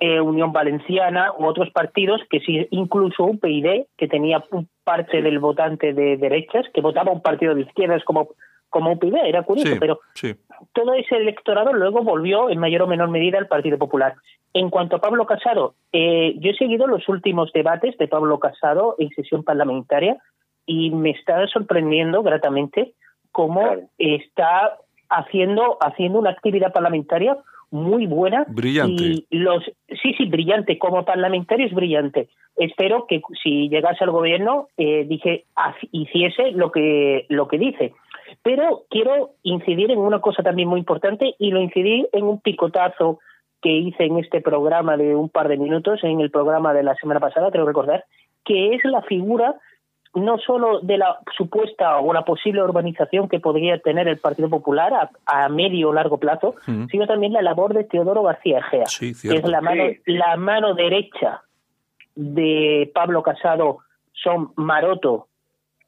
eh, Unión Valenciana u otros partidos que sí, incluso UPyD que tenía parte del votante de derechas que votaba un partido de izquierdas como como UPyD, era curioso, pero todo ese electorado luego volvió en mayor o menor medida al Partido Popular. En cuanto a Pablo Casado, eh, yo he seguido los últimos debates de Pablo Casado en sesión parlamentaria y me está sorprendiendo gratamente cómo está haciendo haciendo una actividad parlamentaria muy buena brillante. y los sí sí brillante como parlamentario es brillante. Espero que si llegase al gobierno eh, dije hiciese lo que lo que dice pero quiero incidir en una cosa también muy importante y lo incidí en un picotazo que hice en este programa de un par de minutos, en el programa de la semana pasada, creo recordar, que es la figura no solo de la supuesta o la posible urbanización que podría tener el Partido Popular a, medio o largo plazo, sino también la labor de Teodoro García Egea, que es la mano, la mano derecha de Pablo Casado, son Maroto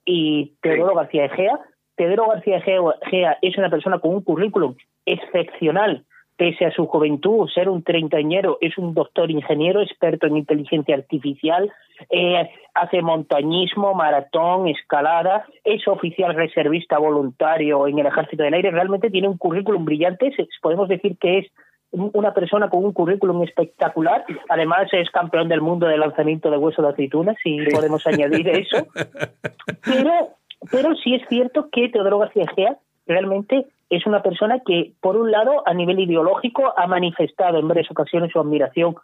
y Teodoro García Egea, Pedro García Gea es una persona con un currículum excepcional pese a su juventud, ser un treintañero, es un doctor ingeniero experto en inteligencia artificial, eh, hace montañismo, maratón, escalada, es oficial reservista voluntario en el Ejército del Aire, realmente tiene un currículum brillante, podemos decir que es una persona con un currículum espectacular, además es campeón del mundo de lanzamiento de hueso de aceituna, si podemos añadir eso, pero, pero sí es cierto que Teodoro García Gea realmente es una persona que, por un lado, a nivel ideológico, ha manifestado en varias ocasiones su admiración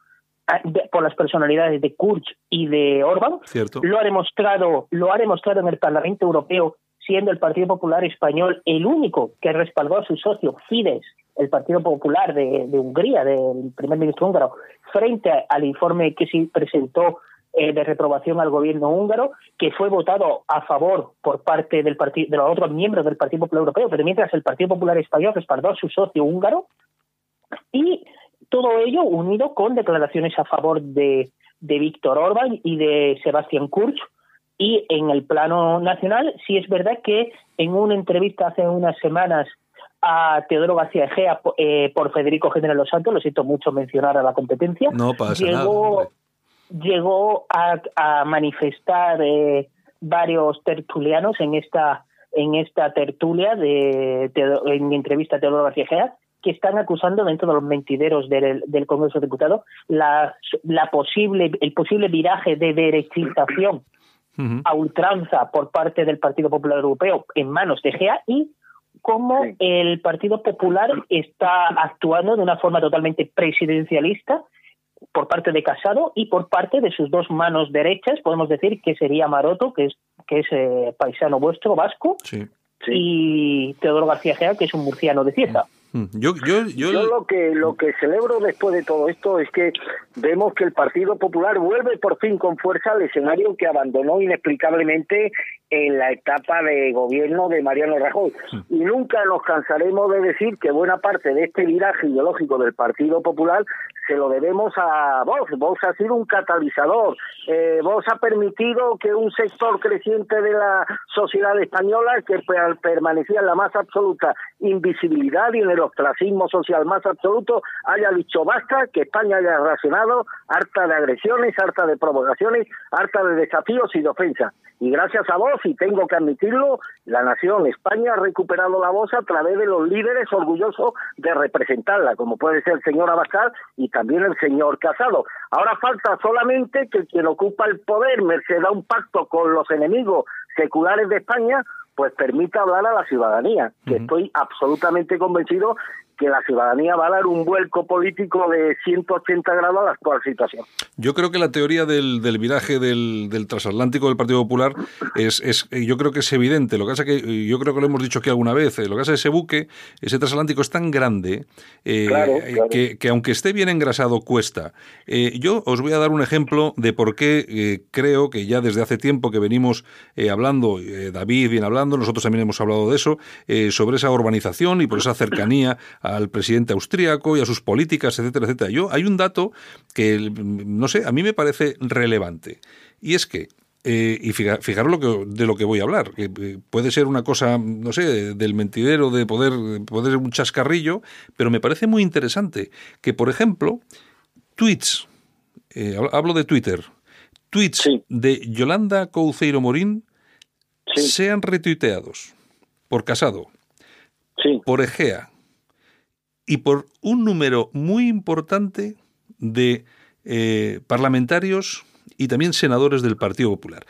ah, por las personalidades de Kurz y de Orban. Lo ha demostrado, lo ha demostrado en el Parlamento Europeo, siendo el Partido Popular Español el único que respaldó a su socio Fidesz, el Partido Popular de, de Hungría, del primer ministro húngaro, frente al informe que se presentó eh, de reprobación al gobierno húngaro, que fue votado a favor por parte del partido, de los otros miembros del Partido Popular Europeo, pero mientras el Partido Popular Español respaldó a su socio húngaro, y todo ello unido con declaraciones a favor de, de Víctor Orban y de Sebastián Kurz, y en el plano nacional, sí es verdad que en una entrevista hace unas semanas a Teodoro García Egea eh, por Federico General Los Santos, lo siento mucho mencionar a la competencia, no pasa nada, llegó a, manifestar eh, varios tertulianos en esta en esta tertulia de, en entrevista a Teodoro García que están acusando dentro de los mentideros del, Congreso de Diputados la, la posible el posible viraje de derechización a ultranza por parte del Partido Popular Europeo en manos de GEA y cómo el Partido Popular está actuando de una forma totalmente presidencialista por parte de Casado y por parte de sus dos manos derechas, podemos decir que sería Maroto, que es, que es eh, paisano vuestro, vasco, y Teodoro García Gea, que es un murciano de Cieza. Mm. Yo, yo, yo... lo que lo que celebro después de todo esto es que vemos que el Partido Popular vuelve por fin con fuerza al escenario que abandonó inexplicablemente en la etapa de gobierno de Mariano Rajoy. Mm. Y nunca nos cansaremos de decir que buena parte de este viraje ideológico del Partido Popular se lo debemos a Vox. Vox ha sido un catalizador. Eh, Vox ha permitido que un sector creciente de la sociedad española, que permanecía en la más absoluta invisibilidad y en el ostracismo social más absoluto, haya dicho basta, que España haya reaccionado, harta de agresiones, harta de provocaciones, harta de desafíos y de ofensas. Y gracias a vos, y tengo que admitirlo, la nación España ha recuperado la voz a través de los líderes orgullosos de representarla, como puede ser el señor Abascal y también el señor Casado. Ahora falta solamente que quien ocupa el poder, merced a un pacto con los enemigos seculares de España, pues permita hablar a la ciudadanía, que estoy absolutamente convencido que la ciudadanía va a dar un vuelco político de 180 grados a la actual situación. Yo creo que la teoría del, viraje del, transatlántico del Partido Popular es, es, yo creo que es evidente. Lo que pasa que yo creo que lo hemos dicho aquí alguna vez. Eh, lo que pasa es ese buque, ese transatlántico es tan grande eh, Que, que, aunque esté bien engrasado cuesta. Eh, yo os voy a dar un ejemplo de por qué creo que ya desde hace tiempo que venimos hablando, David viene hablando, nosotros también hemos hablado de eso, sobre esa urbanización y por esa cercanía al presidente austríaco y a sus políticas, etcétera, etcétera. Yo hay un dato que, no sé, a mí me parece relevante. Y es que eh, y fijaros lo que, de lo que voy a hablar, que eh, puede ser una cosa, no sé, del mentidero, de poder, poder un chascarrillo, pero me parece muy interesante que, por ejemplo, tweets, eh, hablo de Twitter, tweets de Yolanda Couceiro Morín sean retuiteados por Casado, por Egea, y por un número muy importante de eh, parlamentarios y también senadores del Partido Popular.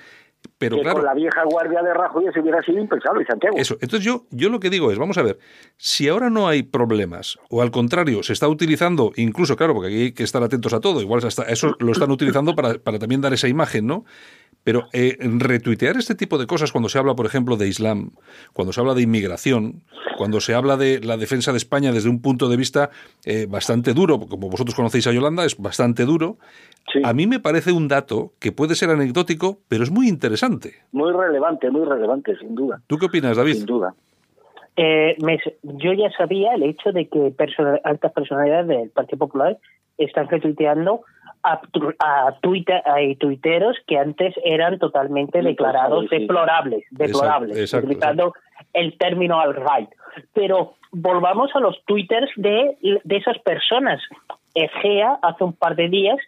Pero claro, con la vieja guardia de Rajoy eso hubiera sido impensable, Santiago. Eso. Entonces yo, yo lo que digo es, vamos a ver, si ahora no hay problemas, o al contrario, se está utilizando, incluso, claro, porque aquí hay que estar atentos a todo, igual hasta eso lo están utilizando para, para también dar esa imagen, ¿no? Pero eh, retuitear este tipo de cosas cuando se habla, por ejemplo, de Islam, cuando se habla de inmigración, cuando se habla de la defensa de España desde un punto de vista eh, bastante duro, como vosotros conocéis a Yolanda, es bastante duro, a mí me parece un dato que puede ser anecdótico, pero es muy interesante. Muy relevante, muy relevante, sin duda. ¿Tú qué opinas, David? Sin duda. Eh, yo ya sabía el hecho de que altas personalidades del Partido Popular están retuiteando a, a, Twitter, a tuiteros que antes eran totalmente declarados deplorables, deplorables, utilizando el término al right. Pero volvamos a los twitters de, de esas personas. Egea hace un par de días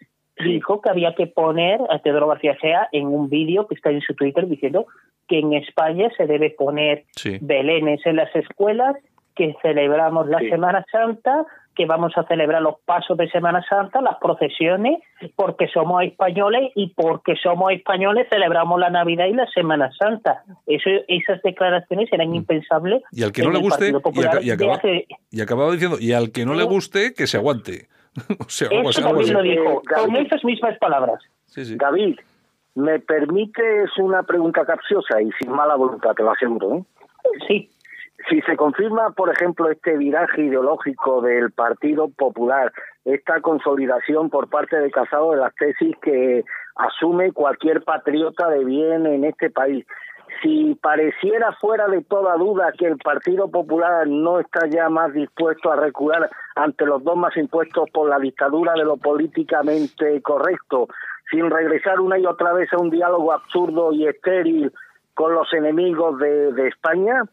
dijo que había que poner a Pedro García Egea en un vídeo que está en su Twitter diciendo que en España se debe poner Sí. belenes en las escuelas, que celebramos la. Semana Santa, que vamos a celebrar los pasos de Semana Santa, las procesiones, porque somos españoles y porque somos españoles celebramos la Navidad y la Semana Santa. Eso, esas declaraciones eran impensables. Mm. Y al que no le guste, y, acaba- hace- y acababa diciendo, y al que no le guste, que se aguante. o sea, Eso también así. lo dijo, Eh, con esas mismas palabras. Sí, sí. David, ¿me permites una pregunta capciosa y sin mala voluntad, te lo aseguro? ¿eh? Sí, Si se confirma, por ejemplo, este viraje ideológico del Partido Popular, esta consolidación por parte de Casado de las tesis que asume cualquier patriota de bien en este país, si pareciera fuera de toda duda que el Partido Popular no está ya más dispuesto a recular ante los dogmas impuestos por la dictadura de lo políticamente correcto, sin regresar una y otra vez a un diálogo absurdo y estéril con los enemigos de, de España,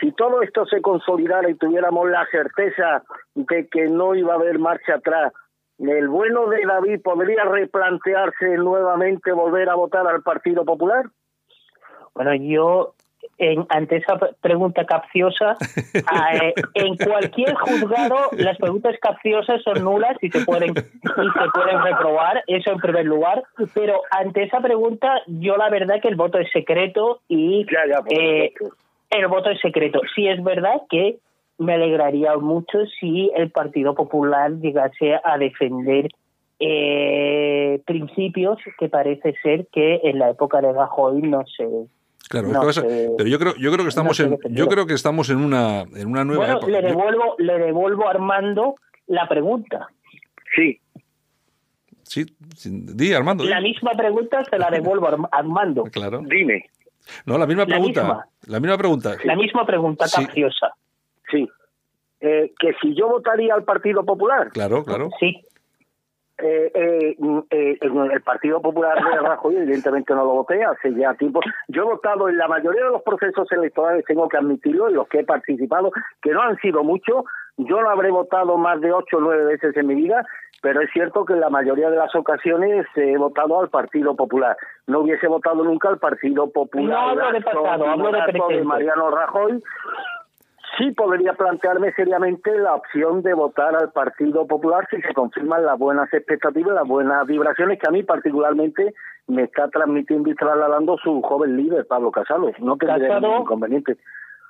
si todo esto se consolidara y tuviéramos la certeza de que no iba a haber marcha atrás, el bueno de David podría replantearse nuevamente volver a votar al Partido Popular. Bueno, yo, en, ante esa pre- pregunta capciosa, eh, en cualquier juzgado las preguntas capciosas son nulas y se pueden y se pueden reprobar, eso en primer lugar. Pero ante esa pregunta, yo la verdad que el voto es secreto y Ya, ya, por eh. El voto es secreto. Sí es verdad que me alegraría mucho si el Partido Popular llegase a defender eh, principios que parece ser que en la época de Rajoy no se Claro, no pasa- pero yo creo, yo creo que estamos en, yo creo que estamos en una, en una nueva Bueno, época. le Yo- devuelvo, le devuelvo a Armando la pregunta. Sí, sí, sí, di Armando. di. La misma pregunta se la devuelvo a Arm- Armando. Claro. dime. No, la misma La pregunta. misma. La misma pregunta. La misma pregunta Sí. capciosa. Sí. Eh, que si yo votaría al Partido Popular, Claro, claro. Sí, eh, eh, mm, eh, en el Partido Popular de Rajoy, evidentemente no lo voté hace ya tiempo. Yo he votado en la mayoría de los procesos electorales, tengo que admitirlo, en los que he participado, que no han sido muchos. Yo no habré votado más de ocho o nueve veces en mi vida, pero es cierto que en la mayoría de las ocasiones he votado al Partido Popular. No hubiese votado nunca al Partido Popular. No hablo de pasado, hablo de presente. Mariano Rajoy sí podría plantearme seriamente la opción de votar al Partido Popular si se confirman las buenas expectativas, las buenas vibraciones que a mí particularmente me está transmitiendo y trasladando su joven líder, Pablo Casado. No tendría Casado- ningún inconveniente.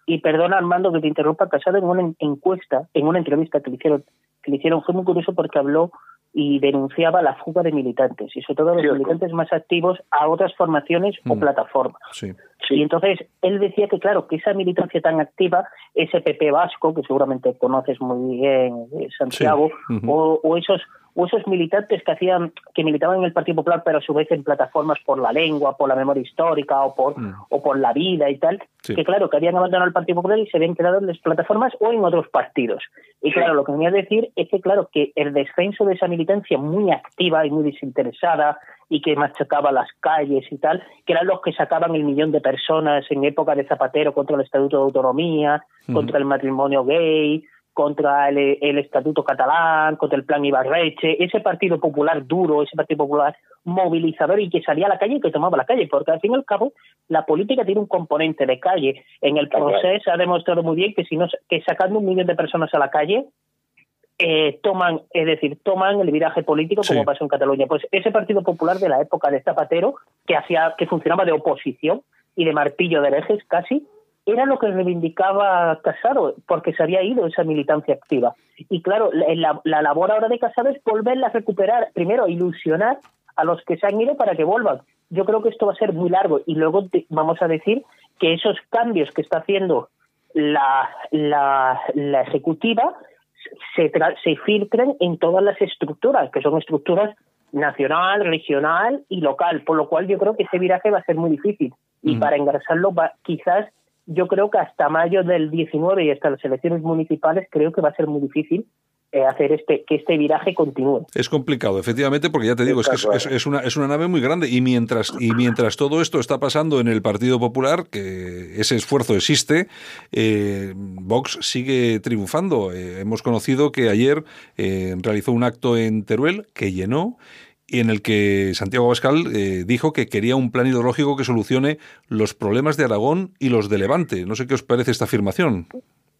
y perdona Armando que te interrumpa, Casado en una en- encuesta, en una entrevista que le hicieron, que le hicieron fue muy curioso porque habló y denunciaba la fuga de militantes y sobre todo los Cierto. militantes más activos a otras formaciones o Mm. plataformas. Sí. Y entonces él decía que, claro, que esa militancia tan activa, ese PP vasco, que seguramente conoces muy bien, eh, Santiago, Sí. O, o esos o esos militantes que hacían que militaban en el Partido Popular pero a su vez en plataformas por la lengua, por la memoria histórica o por Mm. o por la vida y tal, Sí. que claro, que habían abandonado el Partido Popular y se habían quedado en las plataformas o en otros partidos. Y claro, lo que venía a decir es que claro, que el descenso de esa militancia muy activa y muy desinteresada y que machacaba las calles y tal, que eran los que sacaban el millón de personas en época de Zapatero contra el Estatuto de Autonomía, contra el matrimonio gay, contra el, el Estatuto catalán, contra el Plan Ibarreche, ese Partido Popular duro, ese Partido Popular movilizador y que salía a la calle y que tomaba la calle, porque al fin y al cabo la política tiene un componente de calle. En el proceso ha demostrado muy bien que si no que sacando un millón de personas a la calle eh, toman, es decir, toman el viraje político como Sí. pasó en Cataluña. Pues ese Partido Popular de la época de Zapatero, que hacía, que funcionaba de oposición y de martillo de herejes casi, era lo que reivindicaba Casado, porque se había ido esa militancia activa. Y claro, la, la- la labor ahora de Casado es volverla a recuperar, primero ilusionar a los que se han ido para que vuelvan. Yo creo que esto va a ser muy largo y luego te- vamos a decir que esos cambios que está haciendo la, la, la ejecutiva se, tra- se filtren en todas las estructuras, que son estructuras nacional, regional y local, por lo cual yo creo que ese viraje va a ser muy difícil. Y Ujú. para engrasarlo, va, quizás yo creo que hasta mayo del 19 y hasta las elecciones municipales creo que va a ser muy difícil hacer este que este viraje continúe. Es complicado, efectivamente, porque ya te digo, es, que es, una, es una nave muy grande y mientras, y mientras todo esto está pasando en el Partido Popular, que ese esfuerzo existe, eh, Vox sigue triunfando. Eh, hemos conocido que ayer realizó un acto en Teruel que llenó y en el que Santiago Abascal dijo que quería un plan ideológico que solucione los problemas de Aragón y los de Levante. No sé qué os parece esta afirmación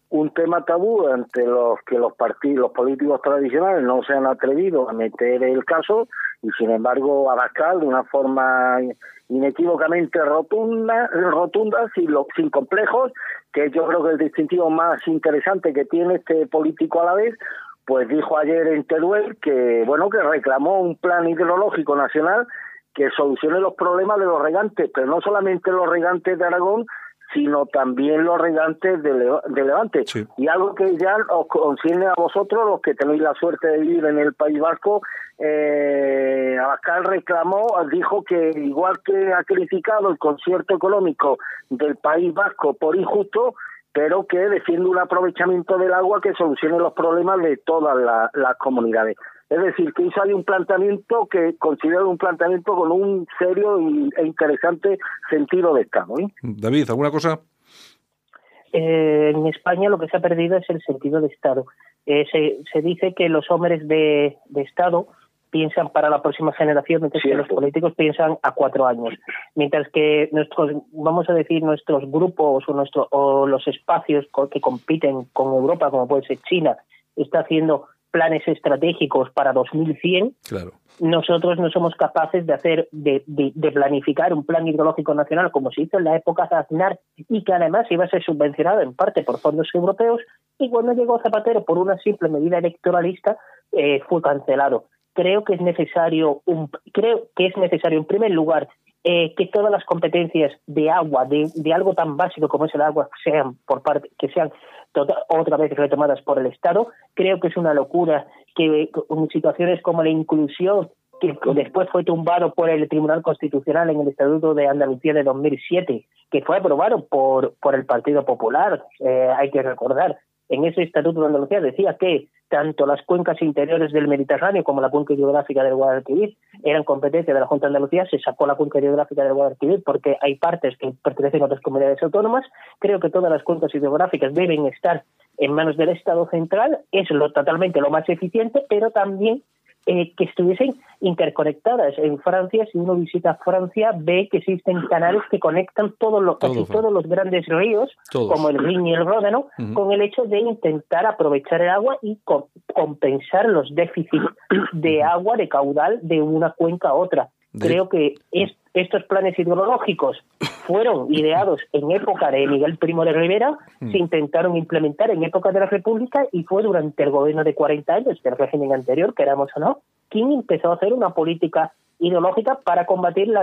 un tema tabú ante los que los partidos, los políticos tradicionales no se han atrevido a meter el caso y sin embargo Abascal de una forma inequívocamente rotunda, rotunda sin, sin complejos, que yo creo que el distintivo más interesante que tiene este político a la vez, pues dijo ayer en Teruel que bueno que reclamó un plan ideológico nacional que solucione los problemas de los regantes, pero no solamente los regantes de Aragón, sino también los regantes de, Levante. Y algo que ya os concierne a vosotros, los que tenéis la suerte de vivir en el País Vasco, eh, Abascal reclamó, dijo que igual que ha criticado el concierto económico del País Vasco por injusto, pero que defiende un aprovechamiento del agua que solucione los problemas de todas las comunidades. Es decir, que hizo ahí un planteamiento que considero un planteamiento con un serio e interesante sentido de Estado. ¿eh? David, ¿alguna cosa? Eh, en España lo que se ha perdido es el sentido de Estado. Eh, se, dice que los hombres de, Estado piensan para la próxima generación, mientras que los políticos piensan a cuatro años. Mientras que nuestros, vamos a decir, nuestros grupos o, nuestro, o los espacios que compiten con Europa, como puede ser China, está haciendo planes estratégicos para 2100, claro. nosotros no somos capaces de hacer, de, de, planificar un plan hidrológico nacional como se hizo en la época de Aznar y que además iba a ser subvencionado en parte por fondos europeos y cuando llegó Zapatero por una simple medida electoralista eh, fue cancelado. Creo que es necesario, un, creo que es necesario en primer lugar eh, que todas las competencias de agua, de, de, algo tan básico como es el agua, sean por parte, que sean tota, otra vez retomadas por el Estado. Creo que es una locura que situaciones como la inclusión, que después fue tumbado por el Tribunal Constitucional en el Estatuto de Andalucía de 2007, que fue aprobado por, por el Partido Popular, eh, hay que recordar, en ese Estatuto de Andalucía decía que tanto las cuencas interiores del Mediterráneo como la cuenca hidrográfica del Guadalquivir eran competencia de la Junta de Andalucía, se sacó la cuenca hidrográfica del Guadalquivir porque hay partes que pertenecen a otras comunidades autónomas. Creo que todas las cuencas hidrográficas deben estar en manos del Estado central, es lo totalmente lo más eficiente, pero también eh, que estuviesen interconectadas. En Francia, si uno visita Francia, ve que existen canales que conectan todos los, casi todos los grandes ríos, como el Rin y el Ródano, con el hecho de intentar aprovechar el agua y compensar los déficits de agua de caudal de una cuenca a otra. Creo que estos planes hidrológicos fueron ideados en época de Miguel Primo de Rivera, se intentaron implementar en época de la República y fue durante el gobierno de 40 años del régimen anterior, queramos o no, quien empezó a hacer una política ideológica para combatir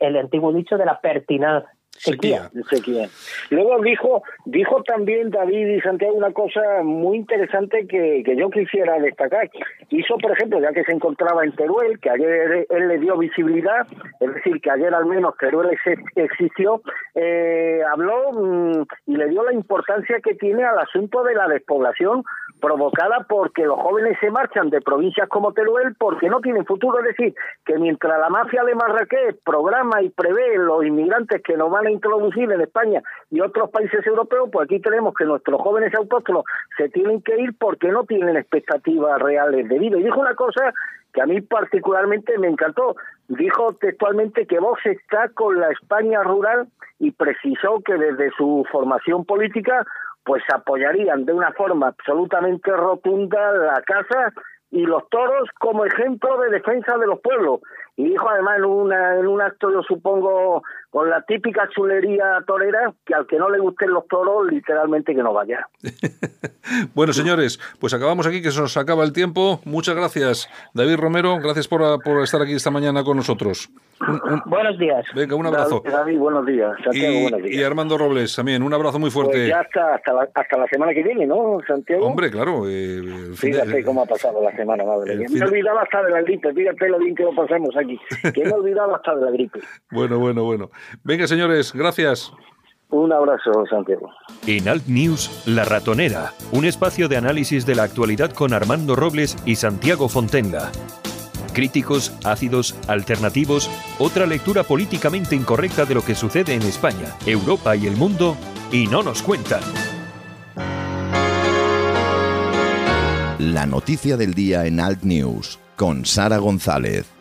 el antiguo dicho de la pertinacia Sequía. Sequía. Luego dijo, dijo también David y Santiago una cosa muy interesante que, que yo quisiera destacar. Hizo, por ejemplo, ya que se encontraba en Teruel, que ayer él le dio visibilidad, es decir, que ayer al menos Teruel existió, eh, habló mm, y le dio la importancia que tiene al asunto de la despoblación provocada porque los jóvenes se marchan de provincias como Teruel porque no tienen futuro. Es decir, que mientras la mafia de Marrakech programa y prevé los inmigrantes que nos van a introducir en España y otros países europeos, pues aquí tenemos que nuestros jóvenes autóctonos se tienen que ir porque no tienen expectativas reales de vida. Y dijo una cosa que a mí particularmente me encantó. Dijo textualmente que Vox está con la España rural y precisó que desde su formación política pues apoyarían de una forma absolutamente rotunda la casa y los toros como ejemplo de defensa de los pueblos. Y dijo además en, una, en un acto, yo supongo, con la típica chulería torera, que al que no le gusten los toros, literalmente que no vaya. bueno, señores, pues acabamos aquí, que se nos acaba el tiempo. Muchas gracias, David Romero. Gracias por, por estar aquí esta mañana con nosotros. Buenos días. Venga, un abrazo. David, buenos días. Santiago, y, buenos días. y, Armando Robles también, un abrazo muy fuerte. Pues ya hasta, hasta, la, hasta la semana que viene, ¿no, Santiago? Hombre, claro. Eh, Fíjate cómo ha pasado la semana, madre mía. Me he olvidado hasta de la gripe, fíjate lo bien que lo pasamos aquí. Que me he olvidado hasta de la gripe. Bueno, bueno, bueno. Venga, señores, gracias. Un abrazo, Santiago. En Alt News, La Ratonera, un espacio de análisis de la actualidad con Armando Robles y Santiago Fontenga. Críticos, ácidos, alternativos, otra lectura políticamente incorrecta de lo que sucede en España, Europa y el mundo, y no nos cuentan. La noticia del día en Alt News, con Sara González.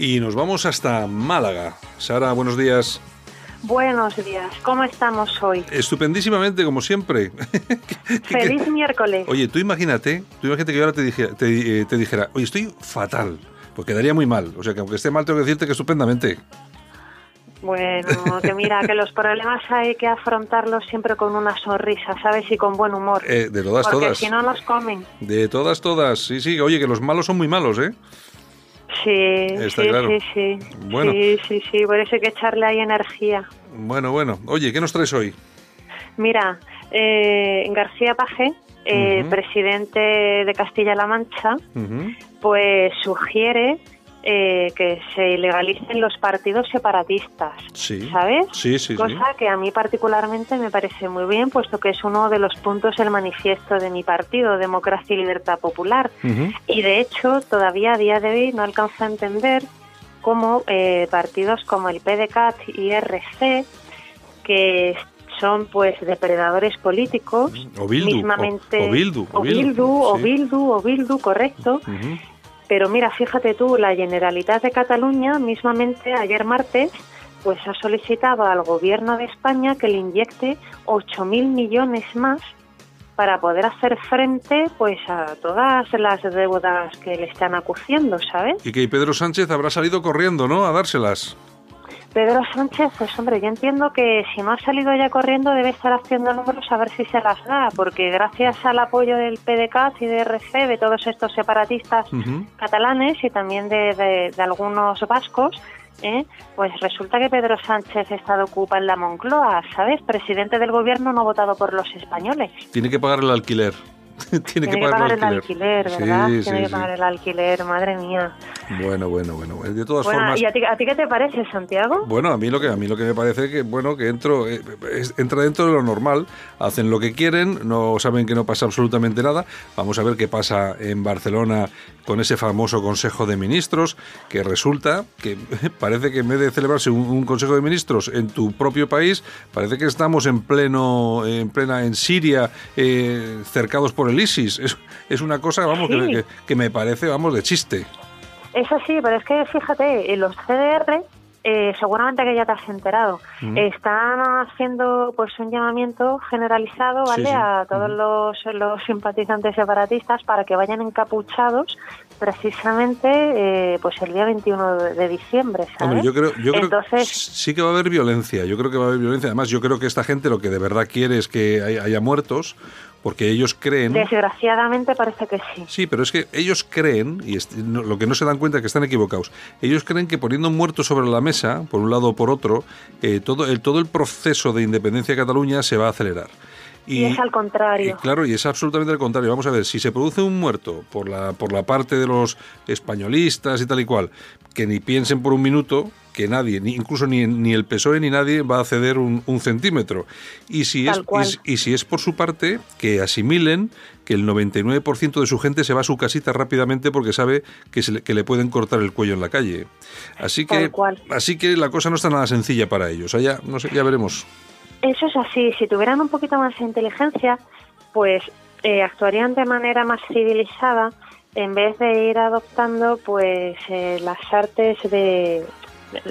Y nos vamos hasta Málaga. Sara, buenos días. Buenos días, ¿cómo estamos hoy? Estupendísimamente, como siempre. Feliz miércoles. Oye, tú imagínate, tú imagínate que yo ahora te, dijera, te, eh, te dijera, oye, estoy fatal, pues quedaría muy mal. O sea, que aunque esté mal, tengo que decirte que estupendamente. Bueno, que mira, que los problemas hay que afrontarlos siempre con una sonrisa, ¿sabes? Y con buen humor. Eh, de todas, Porque todas. si no nos comen. De todas, todas. Sí, sí, oye, que los malos son muy malos, ¿eh? Sí, Está sí, claro. sí, sí. Bueno. Sí, sí, sí, por eso hay que echarle ahí energía. Bueno, bueno. Oye, ¿qué nos traes hoy? Mira, eh, García Paje, eh, Ujú. presidente de Castilla-La Mancha, Ujú. pues sugiere eh, que se legalicen los partidos separatistas. Sí. ¿Sabes? Sí, sí, sí. Cosa que a mí particularmente me parece muy bien, puesto que es uno de los puntos del manifiesto de mi partido, Democracia y Libertad Popular. Y de hecho, todavía a día de hoy no alcanzo a entender cómo eh, partidos como el PDCAT y RC, que son pues depredadores políticos, O Bildu, mismamente o- o Bildu, o o Bildu, o. Bildu, o Bildu, correcto. Pero mira, fíjate tú, la Generalitat de Cataluña, mismamente ayer martes, pues ha solicitado al gobierno de España que le inyecte 8.000 millones más para poder hacer frente pues a todas las deudas que le están acuciendo, ¿sabes? Y que Pedro Sánchez habrá salido corriendo, ¿no? A dárselas. Pedro Sánchez, pues hombre, yo entiendo que si no ha salido ya corriendo debe estar haciendo números a ver si se las da, porque gracias al apoyo del PDCAT y de RC, de todos estos separatistas catalanes y también de, de- de algunos vascos, ¿eh? pues resulta que Pedro Sánchez está de ocupa en la Moncloa, ¿sabes? Presidente del gobierno no votado por los españoles. Tiene que pagar el alquiler. Tiene, que pagar el alquiler, ¿verdad? Sí, Tiene sí, que sí. pagar el alquiler, madre mía. Bueno, bueno, bueno. bueno. De todas Bueno, formas... ¿y a ti, a ti qué te parece, Santiago? Bueno, a mí lo que a mí lo que me parece que bueno que entro eh, es- entra dentro de lo normal, hacen lo que quieren, no saben que no pasa absolutamente nada. Vamos a ver qué pasa en Barcelona con ese famoso Consejo de Ministros, que resulta que parece que en vez de celebrarse un, un Consejo de Ministros en tu propio país, parece que estamos en pleno en plena en Siria, eh, cercados por el ISIS. Es, es una cosa, vamos, que- Sí. que, que me parece, vamos, de chiste. Eso sí, pero es que fíjate, los CDR, eh, seguramente que ya te has enterado, Mm. están haciendo pues un llamamiento generalizado, ¿vale? sí. A todos los, los simpatizantes separatistas para que vayan encapuchados precisamente eh, pues el día 21 de, diciembre, ¿sabes? Hombre, yo creo, yo creo Entonces, sí que va a haber violencia. Yo creo que va a haber violencia. Además, yo creo que esta gente lo que de verdad quiere es que hay- haya muertos, porque ellos creen. desgraciadamente parece que sí. Sí, pero es que ellos creen, y lo que no se dan cuenta es que están equivocados, ellos creen que poniendo muertos sobre la mesa, por un lado o por otro, eh, todo, el, todo el proceso de independencia de Cataluña se va a acelerar. Y, es al contrario. Y claro, y es absolutamente al contrario. Vamos a ver, si se produce un muerto por la, por la parte de los españolistas y tal y cual, que ni piensen por un minuto que nadie, ni, incluso ni, ni el PSOE ni nadie va a ceder un, un centímetro. Y si, Tal es, y, y si es por su parte, que asimilen que el 99% de su gente se va a su casita rápidamente porque sabe que, se le, que le pueden cortar el cuello en la calle. Así que, así que la cosa no está nada sencilla para ellos. Allá, no sé, ya veremos. Eso es así. Si tuvieran un poquito más de inteligencia, pues eh, actuarían de manera más civilizada en vez de ir adoptando pues eh, las artes de,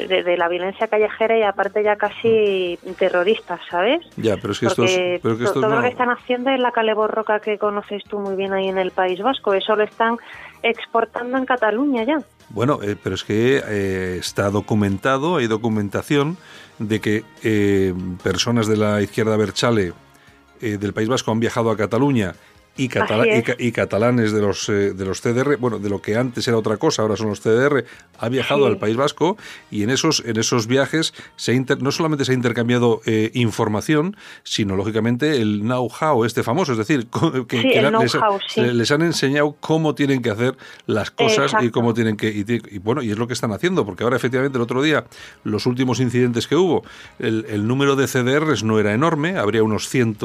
de, de la violencia callejera y aparte ya casi terroristas, ¿sabes? Ya, pero es que estos, pero que estos todo no- lo que están haciendo es la caleborroca que conoces tú muy bien ahí en el País Vasco. Eso lo están exportando en Cataluña ya. Bueno, eh, pero es que eh, está documentado, hay documentación de que eh, personas de la izquierda Berchale eh, del País Vasco han viajado a Cataluña y, catalanes de los, eh, de los CDR, bueno, de lo que antes era otra cosa, ahora son los CDR, ha viajado al País Vasco y en esos, en esos viajes se no solamente se ha intercambiado eh, información, sino lógicamente el know-how este famoso, es decir, que, les, han enseñado cómo tienen que hacer las cosas y cómo tienen que... Y, bueno, y es lo que están haciendo, porque ahora efectivamente el otro día, los últimos incidentes que hubo, el, el número de CDRs no era enorme, habría unos 100,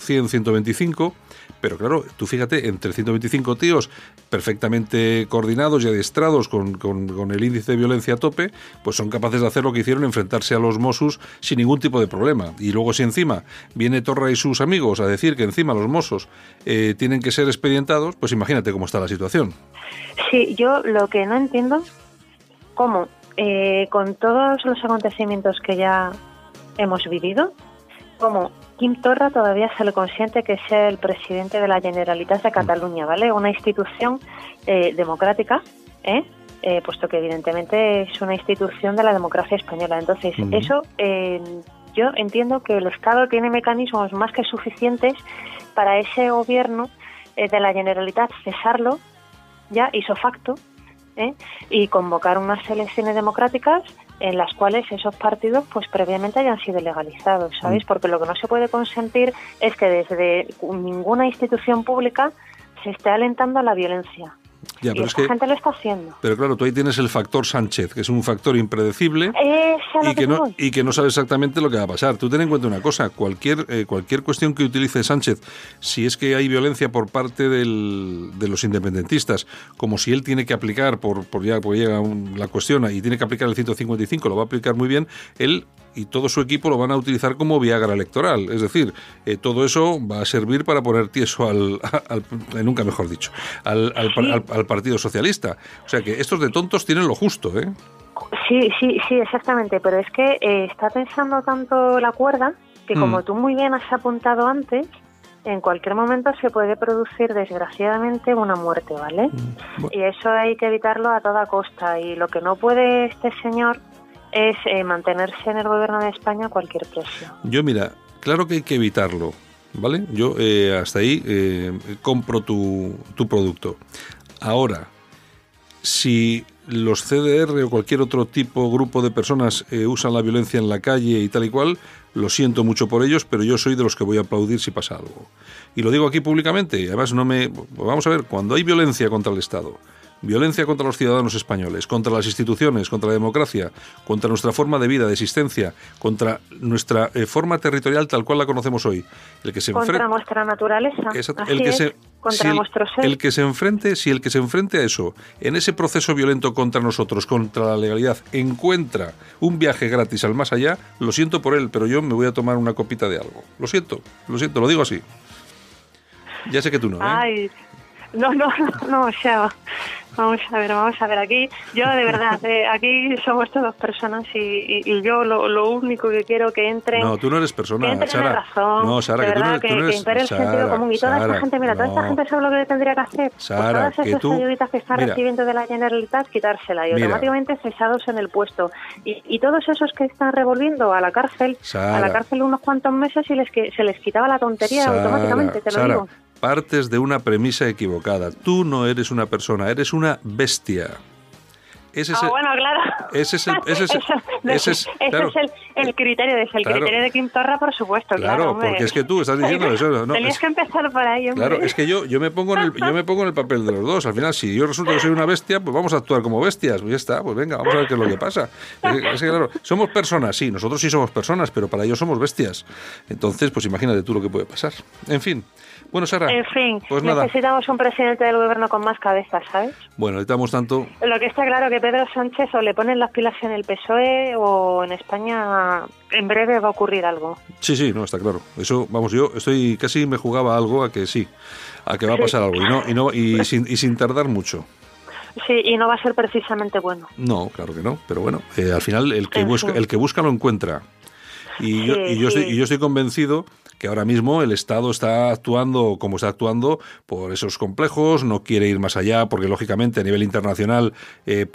100 125, pero claro, tú fíjate, entre 125 tíos perfectamente coordinados y adiestrados con, con, el índice de violencia a tope, pues son capaces de hacer lo que hicieron, enfrentarse a los Mossos sin ningún tipo de problema. Y luego si encima viene Torra y sus amigos a decir que encima los Mossos eh, tienen que ser expedientados, pues imagínate cómo está la situación. Sí, yo lo que no entiendo, cómo eh, con todos los acontecimientos que ya hemos vivido, cómo Kim Torra todavía se le consiente que sea el presidente de la Generalitat de Cataluña, ¿vale? Una institución eh, democrática, ¿eh? ¿eh? puesto que evidentemente es una institución de la democracia española. Entonces, eso eh, yo entiendo que el Estado tiene mecanismos más que suficientes para ese gobierno de la Generalitat cesarlo ya hizo facto y convocar unas elecciones democráticas en las cuales esos partidos pues previamente hayan sido legalizados, ¿sabéis? Mm. Porque lo que no se puede consentir es que desde ninguna institución pública se esté alentando a la violencia. Ya, pero gente lo está haciendo. Pero claro, tú ahí tienes el factor Sánchez, que es un factor impredecible y que, no, y que no sabe exactamente lo que va a pasar. Tú ten en cuenta una cosa, cualquier, eh, cualquier cuestión que utilice Sánchez, si es que hay violencia por parte del, de los independentistas, como si él tiene que aplicar, por, por ya por llega la cuestión y tiene que aplicar el 155, lo va a aplicar muy bien, él y todo su equipo lo van a utilizar como Viagra electoral. Es decir, eh, todo eso va a servir para poner tieso al, nunca mejor dicho, al, al, Partido Socialista. O sea que estos de tontos tienen lo justo, ¿eh? Sí, sí, sí, exactamente. Pero es que eh, está pensando tanto la cuerda que, como mm. tú muy bien has apuntado antes, en cualquier momento se puede producir desgraciadamente una muerte, ¿vale? Mm. Y eso hay que evitarlo a toda costa. Y lo que no puede este señor es eh, mantenerse en el gobierno de España a cualquier precio. Yo, mira, claro que hay que evitarlo, ¿vale? Yo eh, hasta ahí eh, compro tu, tu producto. Ahora, si los CDR o cualquier otro tipo, grupo de personas usan la violencia en la calle y tal y cual, lo siento mucho por ellos, pero yo soy de los que voy a aplaudir si pasa algo. Y lo digo aquí públicamente, además no me... Vamos a ver, cuando hay violencia contra el Estado, Violencia contra los ciudadanos españoles, contra las instituciones, contra la democracia, contra nuestra forma de vida, de existencia, contra nuestra eh, forma territorial tal cual la conocemos hoy. El que se contra nuestra naturaleza. el que se, contra nuestro ser. El que se enfrente, si el que se enfrente a eso, en ese proceso violento contra nosotros, contra la legalidad, encuentra un viaje gratis al más allá, lo siento por él, pero yo me voy a tomar una copita de algo. Lo siento, lo siento, lo digo así. Ya sé que tú no. ¿eh? Ay, no, no, no, o sea, Vamos a ver, vamos a ver. Aquí, yo de verdad, eh, aquí somos todas personas y, y, yo lo, lo, único que quiero que entre. No, tú no eres persona, que Sara. razón, no, Sara, que tú no que, tú no eres, el sentido común. Y toda esta gente, mira, toda esta gente sabe lo que tendría que hacer. Pues Sara, todas esas ayuditas que está recibiendo de la Generalitat, quitársela y automáticamente cesados en el puesto. Y, y, todos esos que están revolviendo a la cárcel, a la cárcel unos cuantos meses y les que se les quitaba la tontería automáticamente, te lo digo partes de una premisa equivocada. Tú no eres una persona, eres una bestia. Ese es ah, bueno, claro. Ese es el, ese es, ese es, claro, es el, el, criterio, es el criterio de Kim Torra, por supuesto. Claro, claro porque es que tú estás diciendo eso. No, Tenías que empezar por ahí. Hombre. Claro, es que yo, yo, me pongo en el, yo me pongo en el papel de los dos. Al final, si yo resulta que soy una bestia, pues vamos a actuar como bestias. Pues ya está, pues venga, vamos a ver qué es lo que pasa. Es que, claro, somos personas, sí, nosotros sí somos personas, pero para ellos somos bestias. Entonces, pues imagínate tú lo que puede pasar. En fin. Bueno, Sara. En fin, pues necesitamos un presidente del gobierno con más cabezas, ¿sabes? Bueno, necesitamos tanto. Lo que está claro que Pedro Sánchez o le ponen las pilas en el PSOE o en España en breve va a ocurrir algo. Sí, sí, no, está claro. Eso, vamos, yo estoy casi me jugaba algo a que sí, a que va a pasar algo y no y no y sin, y sin tardar mucho. Sí, y no va a ser precisamente bueno. No, claro que no, pero bueno, eh, al final el que busca el que busca lo encuentra. Y, yo, y, yo estoy, y yo estoy convencido que ahora mismo el Estado está actuando como está actuando por esos complejos, no quiere ir más allá porque lógicamente a nivel internacional eh,